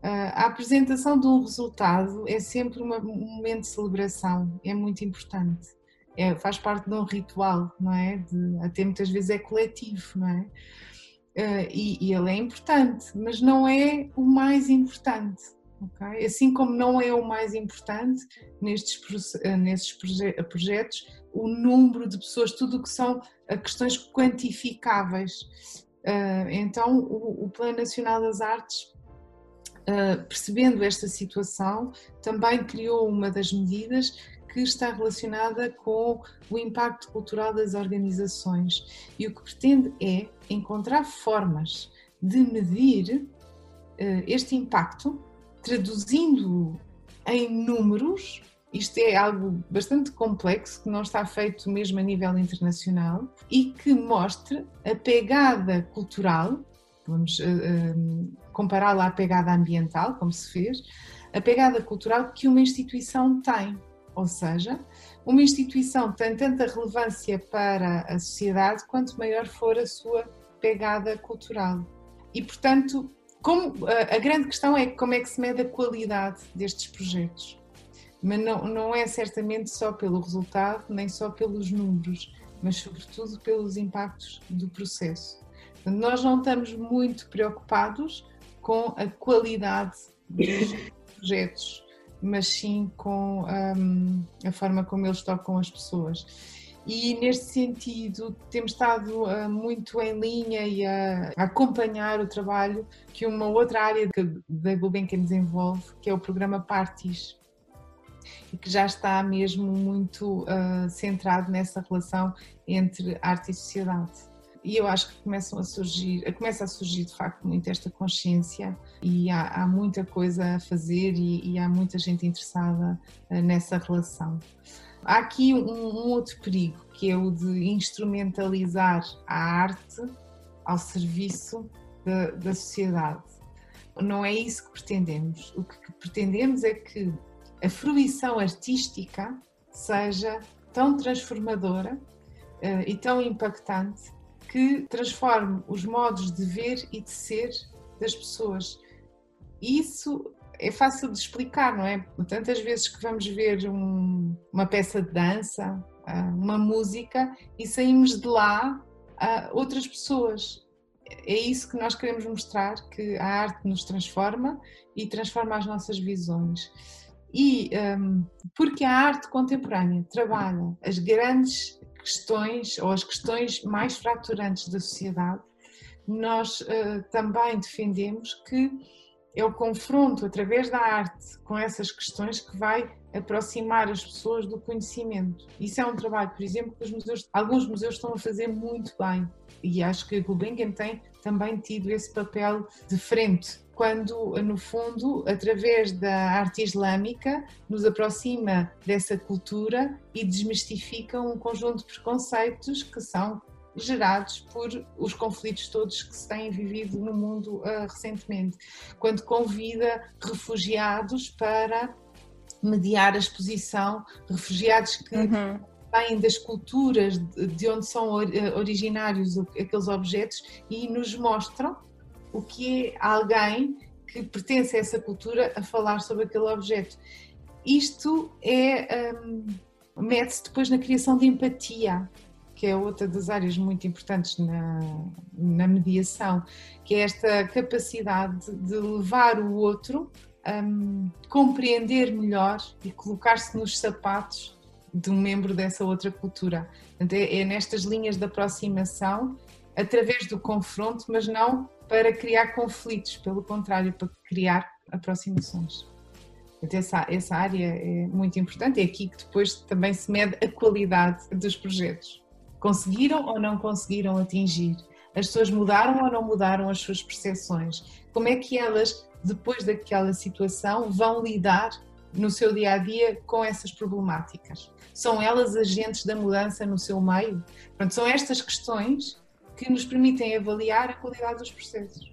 Uh, a apresentação de um resultado é sempre uma, um momento de celebração, é muito importante é, faz parte de um ritual, não é? De, até muitas vezes é coletivo, não é? Uh, e, e, ele é importante, mas não é o mais importante. Assim como não é o mais importante nestes, eh, nesses proje projetos o número de pessoas, tudo o que são questões quantificáveis. Uh, então, o, o, Plano Nacional das Artes, uh, percebendo esta situação, também criou uma das medidas que está relacionada com o impacto cultural das organizações e o que pretende é encontrar formas de medir uh, este impacto, traduzindo em números. Isto é algo bastante complexo que não está feito mesmo a nível internacional e que mostre a pegada cultural, vamos uh, uh, compará-la à pegada ambiental, como se fez, a pegada cultural que uma instituição tem ou seja, uma instituição tem tanta relevância para a sociedade quanto maior for a sua pegada cultural. E, portanto, como, a, grande questão é como é que se mede a qualidade destes projetos. Mas não, não é certamente só pelo resultado, nem só pelos números, mas sobretudo pelos impactos do processo. nós não estamos muito preocupados com a qualidade dos projetos mas sim com um, a forma como eles tocam as pessoas. E neste sentido, temos estado uh, muito em linha e a, a, acompanhar o trabalho que uma outra área da Gulbenkian desenvolve, que é o programa Parties, e que já está mesmo muito uh, centrado nessa relação entre arte e sociedade e eu acho que começam a surgir, começa a surgir de facto muito esta consciência e há, há muita coisa a fazer e, e, há muita gente interessada eh, nessa relação. Há aqui um, um outro perigo que é o de instrumentalizar a arte ao serviço da, da sociedade. Não é isso que pretendemos. O que pretendemos é que a fruição artística seja tão transformadora uh, e tão impactante que transforme os modos de ver e de ser das pessoas. E isso é fácil de explicar, não é? Tantas vezes que vamos ver um, uma peça de dança, ah, uma música e saímos de lá a outras pessoas. É isso que nós queremos mostrar, que a arte nos transforma e transforma as nossas visões. E um, porque a arte contemporânea trabalha as grandes questões ou as questões mais fraturantes da sociedade, nós uh, também defendemos que é o confronto através da arte com essas questões que vai aproximar as pessoas do conhecimento. Isso é um trabalho, por exemplo, que museus, alguns museus estão a fazer muito bem e acho que a Gulbenkian tem também tido esse papel de frente quando, no fundo, através da arte islâmica, nos aproxima dessa cultura e desmistifica um conjunto de preconceitos que são gerados por os conflitos todos que se têm vivido no mundo uh, recentemente. Quando convida refugiados para mediar a exposição, refugiados que uhum. Vêm das culturas de onde são originários aqueles objetos e nos mostram o que é alguém que pertence a essa cultura a falar sobre aquele objeto. Isto é um, mete-se depois na criação de empatia, que é outra das áreas muito importantes na, na mediação, que é esta capacidade de levar o outro a um, compreender melhor e colocar-se nos sapatos de um membro dessa outra cultura. Portanto, é, é nestas linhas de aproximação, através do confronto, mas não para criar conflitos, pelo contrário, para criar aproximações. Então, essa, essa área é muito importante, é aqui que depois também se mede a qualidade dos projetos. Conseguiram ou não conseguiram atingir? As pessoas mudaram ou não mudaram as suas percepções? Como é que elas depois daquela situação, vão lidar no seu dia a dia com essas problemáticas? São elas agentes da mudança no seu meio? São estas questões que nos permitem avaliar a qualidade dos processos.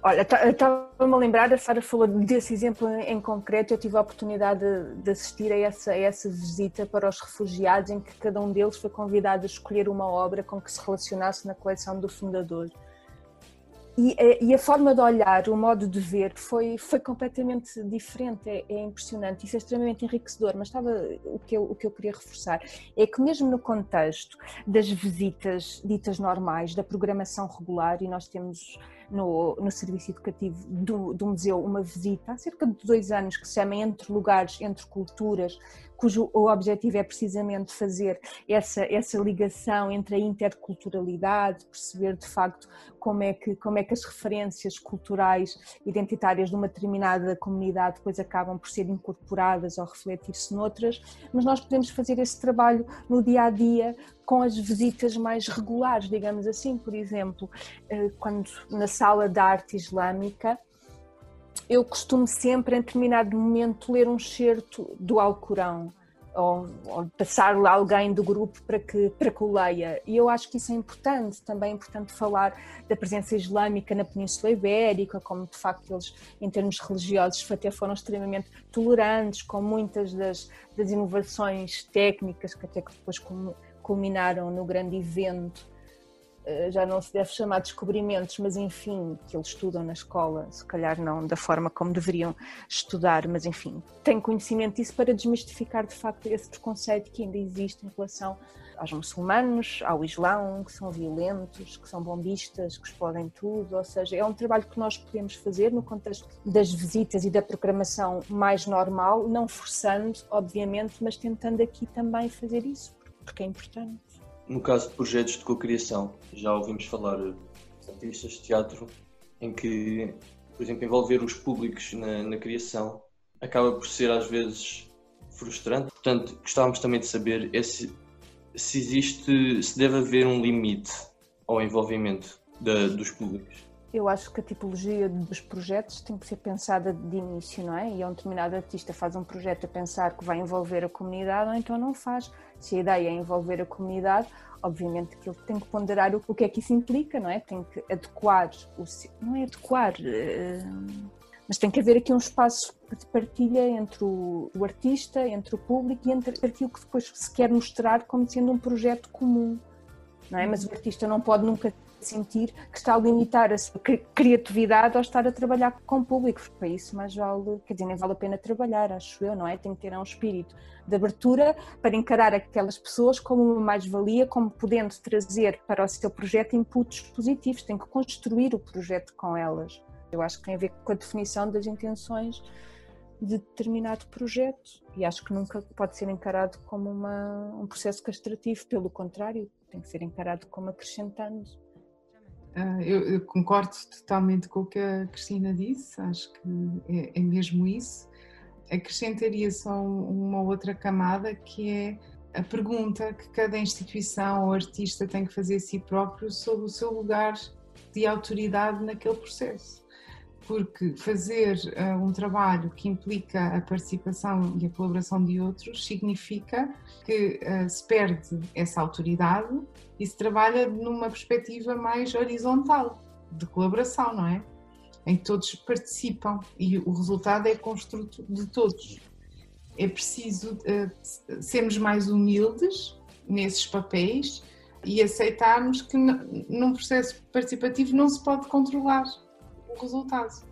Olha, estava-me a lembrar, a Sara falou desse exemplo em concreto, eu tive a oportunidade de, de assistir a essa, a essa, visita para os refugiados, em que cada um deles foi convidado a escolher uma obra com que se relacionasse na coleção do fundador. E, e, a forma de olhar, o modo de ver foi, foi completamente diferente, é, é, impressionante, isso é extremamente enriquecedor, mas estava, o que, eu, o que eu queria reforçar é que mesmo no contexto das visitas ditas normais, da programação regular, e nós temos no, no serviço educativo do, do museu uma visita há cerca de dois anos que se chama Entre Lugares, Entre Culturas, cujo o objetivo é precisamente fazer essa, essa ligação entre a interculturalidade, perceber de facto como é, que, como é que as referências culturais identitárias de uma determinada comunidade depois acabam por ser incorporadas ou refletir-se noutras, mas nós podemos fazer esse trabalho no dia a dia com as visitas mais regulares, digamos assim, por exemplo, eh, quando na sala de arte islâmica eu costumo sempre, em determinado momento, ler um excerto do Alcorão ou, ou passar lá alguém do grupo para que, para que o leia. E eu acho que isso é importante, também é importante falar da presença islâmica na Península Ibérica, como de facto eles, em termos religiosos, até foram extremamente tolerantes com muitas das, das inovações técnicas que até que depois culminaram no grande evento já não se deve chamar descobrimentos, mas enfim, que eles estudam na escola, se calhar não da forma como deveriam estudar, mas enfim, têm conhecimento disso para desmistificar de facto esse preconceito que ainda existe em relação aos muçulmanos, ao Islão, que são violentos, que são bombistas, que explodem tudo, ou seja, é um trabalho que nós podemos fazer no contexto das visitas e da programação mais normal, não forçando, obviamente, mas tentando aqui também fazer isso, porque é importante no caso de projetos de cocriação, já ouvimos falar artistas de teatro em que, por exemplo, envolver os públicos na, na criação acaba por ser às vezes frustrante. Portanto, gostávamos também de saber esse, se existe, se deve haver um limite ao envolvimento da, dos públicos. Eu acho que a tipologia dos projetos tem que ser pensada de início, não é? E é um determinado artista faz um projeto a pensar que vai envolver a comunidade ou então não faz. Se a ideia é envolver a comunidade, obviamente que ele tem que ponderar o, que é que isso implica, não é? Tem que adequar, o, não é adequar, eh, mas tem que haver aqui um espaço de partilha entre o, o artista, entre o público e entre aquilo que depois se quer mostrar como sendo um projeto comum. Não é? Mas o artista não pode nunca sentir que está a limitar a sua criatividade ao estar a trabalhar com o público, porque para isso mais vale, quer dizer, nem vale a pena trabalhar, acho eu, não é? Tem que ter um espírito de abertura para encarar aquelas pessoas como uma mais-valia, como podendo trazer para o seu projeto inputs positivos, tem que construir o projeto com elas. Eu acho que tem a ver com a definição das intenções de determinado projeto e acho que nunca pode ser encarado como uma, um processo castrativo, pelo contrário, tem que ser encarado como acrescentando. Ah, eu, eu, concordo totalmente com o que a Cristina disse, acho que é, é mesmo isso. Acrescentaria só uma outra camada que é a pergunta que cada instituição ou artista tem que fazer a si próprio sobre o seu lugar de autoridade naquele processo porque fazer uh, um trabalho que implica a participação e a colaboração de outros significa que uh, se perde essa autoridade e se trabalha numa perspectiva mais horizontal de colaboração, não é? Em que todos participam e o resultado é construto de todos. É preciso uh, sermos mais humildes nesses papéis e aceitarmos que num processo participativo não se pode controlar resultado.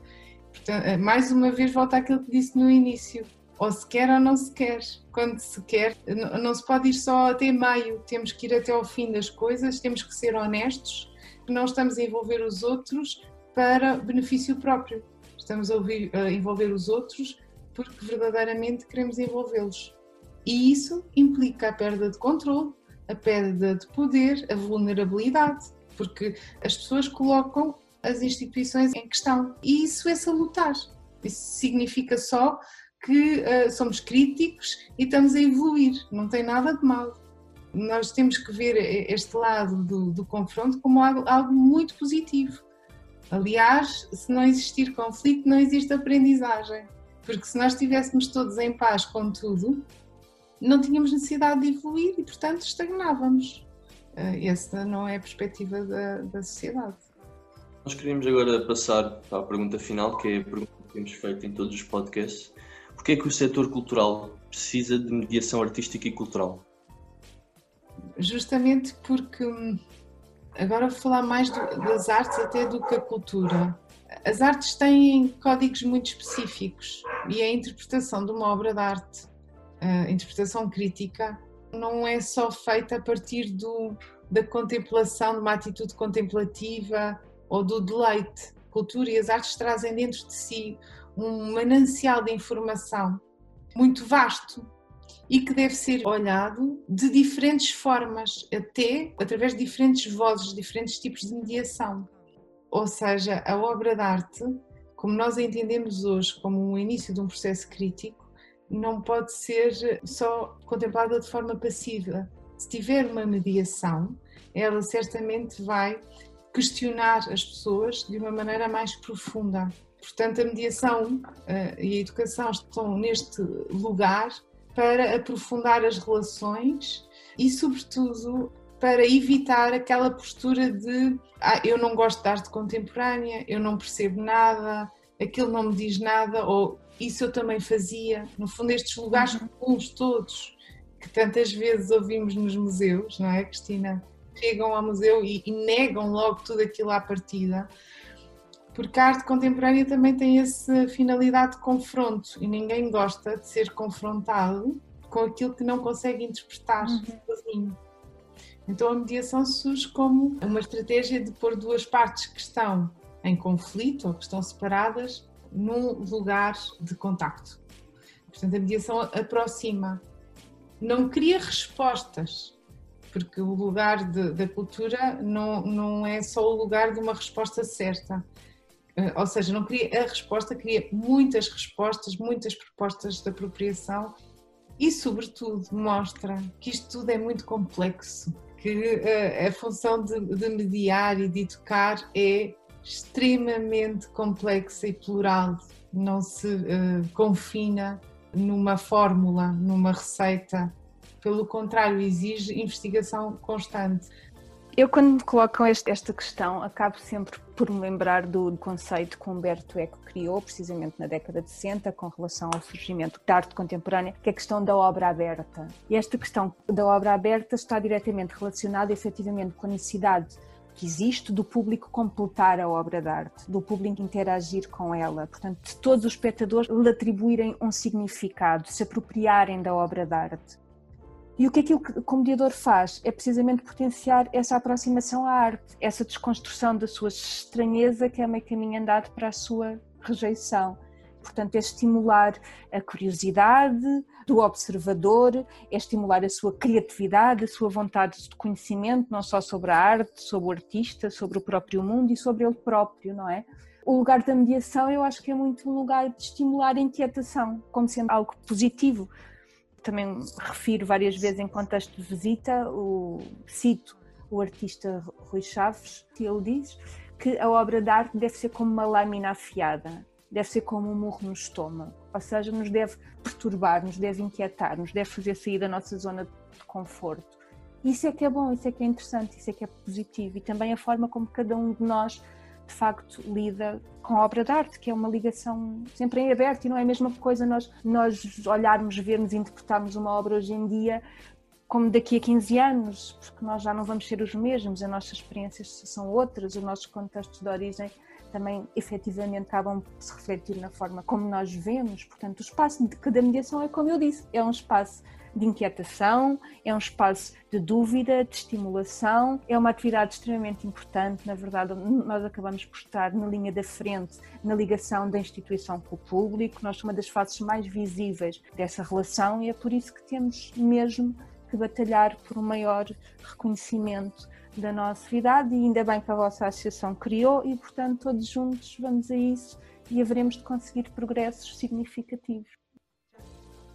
Portanto, eh, mais uma vez, volta àquilo que disse no início: ou se quer ou não se quer. Quando se quer, não se pode ir só até meio, temos que ir até ao fim das coisas, temos que ser honestos, não estamos a envolver os outros para benefício próprio, estamos a, ouvir, a envolver os outros porque verdadeiramente queremos envolvê-los. E isso implica a perda de controle, a perda de poder, a vulnerabilidade, porque as pessoas colocam as instituições em questão. E isso é salutar. Isso significa só que uh, somos críticos e estamos a evoluir, não tem nada de mal. Nós temos que ver este lado do, do confronto como algo, algo, muito positivo, Aliás, se não existir conflito, não existe aprendizagem. Porque se nós estivéssemos todos em paz com tudo, não tínhamos necessidade de evoluir e, portanto, estagnávamos. Eh, essa não é a perspectiva da, da sociedade. Nós queríamos agora passar a pergunta final, que é a pergunta que temos feito em todos os podcasts. Porquê é que o setor cultural precisa de mediação artística e cultural? Justamente porque hum, agora vou falar mais do, das artes até do que a cultura. As artes têm códigos muito específicos e a interpretação de uma obra de arte, a interpretação crítica, não é só feita a partir do, da contemplação, de uma atitude contemplativa ou do deleite. Cultura e as artes trazem dentro de si um manancial de informação muito vasto e que deve ser olhado de diferentes formas, até através de diferentes vozes, diferentes tipos de mediação. Ou seja, a obra de arte, como nós a entendemos hoje como um início de um processo crítico, não pode ser só contemplada de forma passiva. Se tiver uma mediação, ela certamente vai questionar as pessoas de uma maneira mais profunda. Portanto, a mediação uh, e a educação estão neste lugar para aprofundar as relações e, sobretudo, para evitar aquela postura de ah, eu não gosto de arte contemporânea, eu não percebo nada, aquilo não me diz nada, ou isso eu também fazia. No fundo, estes lugares uhum. comuns todos que tantas vezes ouvimos nos museus, não é, Cristina? Chegam ao museu e, e negam logo tudo aquilo à partida porque a arte contemporânea também tem essa finalidade de confronto e ninguém gosta de ser confrontado com aquilo que não consegue interpretar uhum. sozinho. Então a mediação surge como uma estratégia de pôr duas partes que estão em conflito ou que estão separadas num lugar de contacto. Portanto, a mediação aproxima, não cria respostas, porque o lugar de, da cultura não, não é só o lugar de uma resposta certa. Eh, ou seja, não queria a resposta, queria muitas respostas, muitas propostas de apropriação e, sobretudo, mostra que isto tudo é muito complexo, que uh, a função de, de, mediar e de educar é extremamente complexa e plural, não se uh, confina numa fórmula, numa receita. Pelo contrário, exige investigação constante. Eu, quando me colocam esta questão, acabo sempre por me lembrar do conceito que Humberto Eco criou, precisamente na década de 60, com relação ao surgimento da arte contemporânea, que é a questão da obra aberta. E esta questão da obra aberta está diretamente relacionada, efetivamente, com a necessidade que existe do público completar a obra de arte, do público interagir com ela, portanto, de todos os espectadores lhe atribuírem um significado, se apropriarem da obra de arte. E o que aquilo que o mediador faz é precisamente potenciar essa aproximação à arte, essa desconstrução da sua estranheza, que é meio caminho andado para a sua rejeição. Portanto, é estimular a curiosidade do observador, é estimular a sua criatividade, a sua vontade de conhecimento, não só sobre a arte, sobre o artista, sobre o próprio mundo e sobre ele próprio, não é? O lugar da mediação eu acho que é muito um lugar de estimular a inquietação, como sendo algo positivo também refiro várias vezes em contexto de visita, o, cito o artista Rui Chaves, que ele diz que a obra de arte deve ser como uma lâmina afiada, deve ser como um murro no estômago, ou seja, nos deve perturbar, nos deve inquietar, nos deve fazer sair da nossa zona de conforto. Isso é que é bom, isso é que é interessante, isso é que é positivo e também a forma como cada um de nós de facto lida com a obra de arte, que é uma ligação sempre em aberto e não é a mesma coisa nós, nós olharmos, vermos e interpretarmos uma obra hoje em dia como daqui a 15 anos, porque nós já não vamos ser os mesmos, as nossas experiências são outras, os nossos contextos de origem também efetivamente acabam por se refletir na forma como nós vemos. Portanto, o espaço de cada mediação é como eu disse, é um espaço de inquietação, é um espaço de dúvida, de estimulação, é uma atividade extremamente importante. Na verdade, nós acabamos por estar na linha da frente na ligação da instituição com o público, nós somos uma das faces mais visíveis dessa relação e é por isso que temos mesmo que batalhar por um maior reconhecimento da nossa cidade e ainda bem que a vossa associação criou e, portanto, todos juntos vamos a isso e haveremos de conseguir progressos significativos.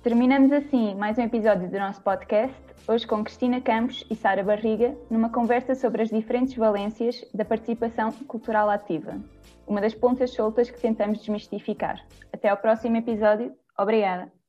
Terminamos assim mais um episódio do nosso podcast, hoje com Cristina Campos e Sara Barriga, numa conversa sobre as diferentes valências da participação cultural ativa, uma das pontas soltas que tentamos desmistificar. Até ao próximo episódio. Obrigada!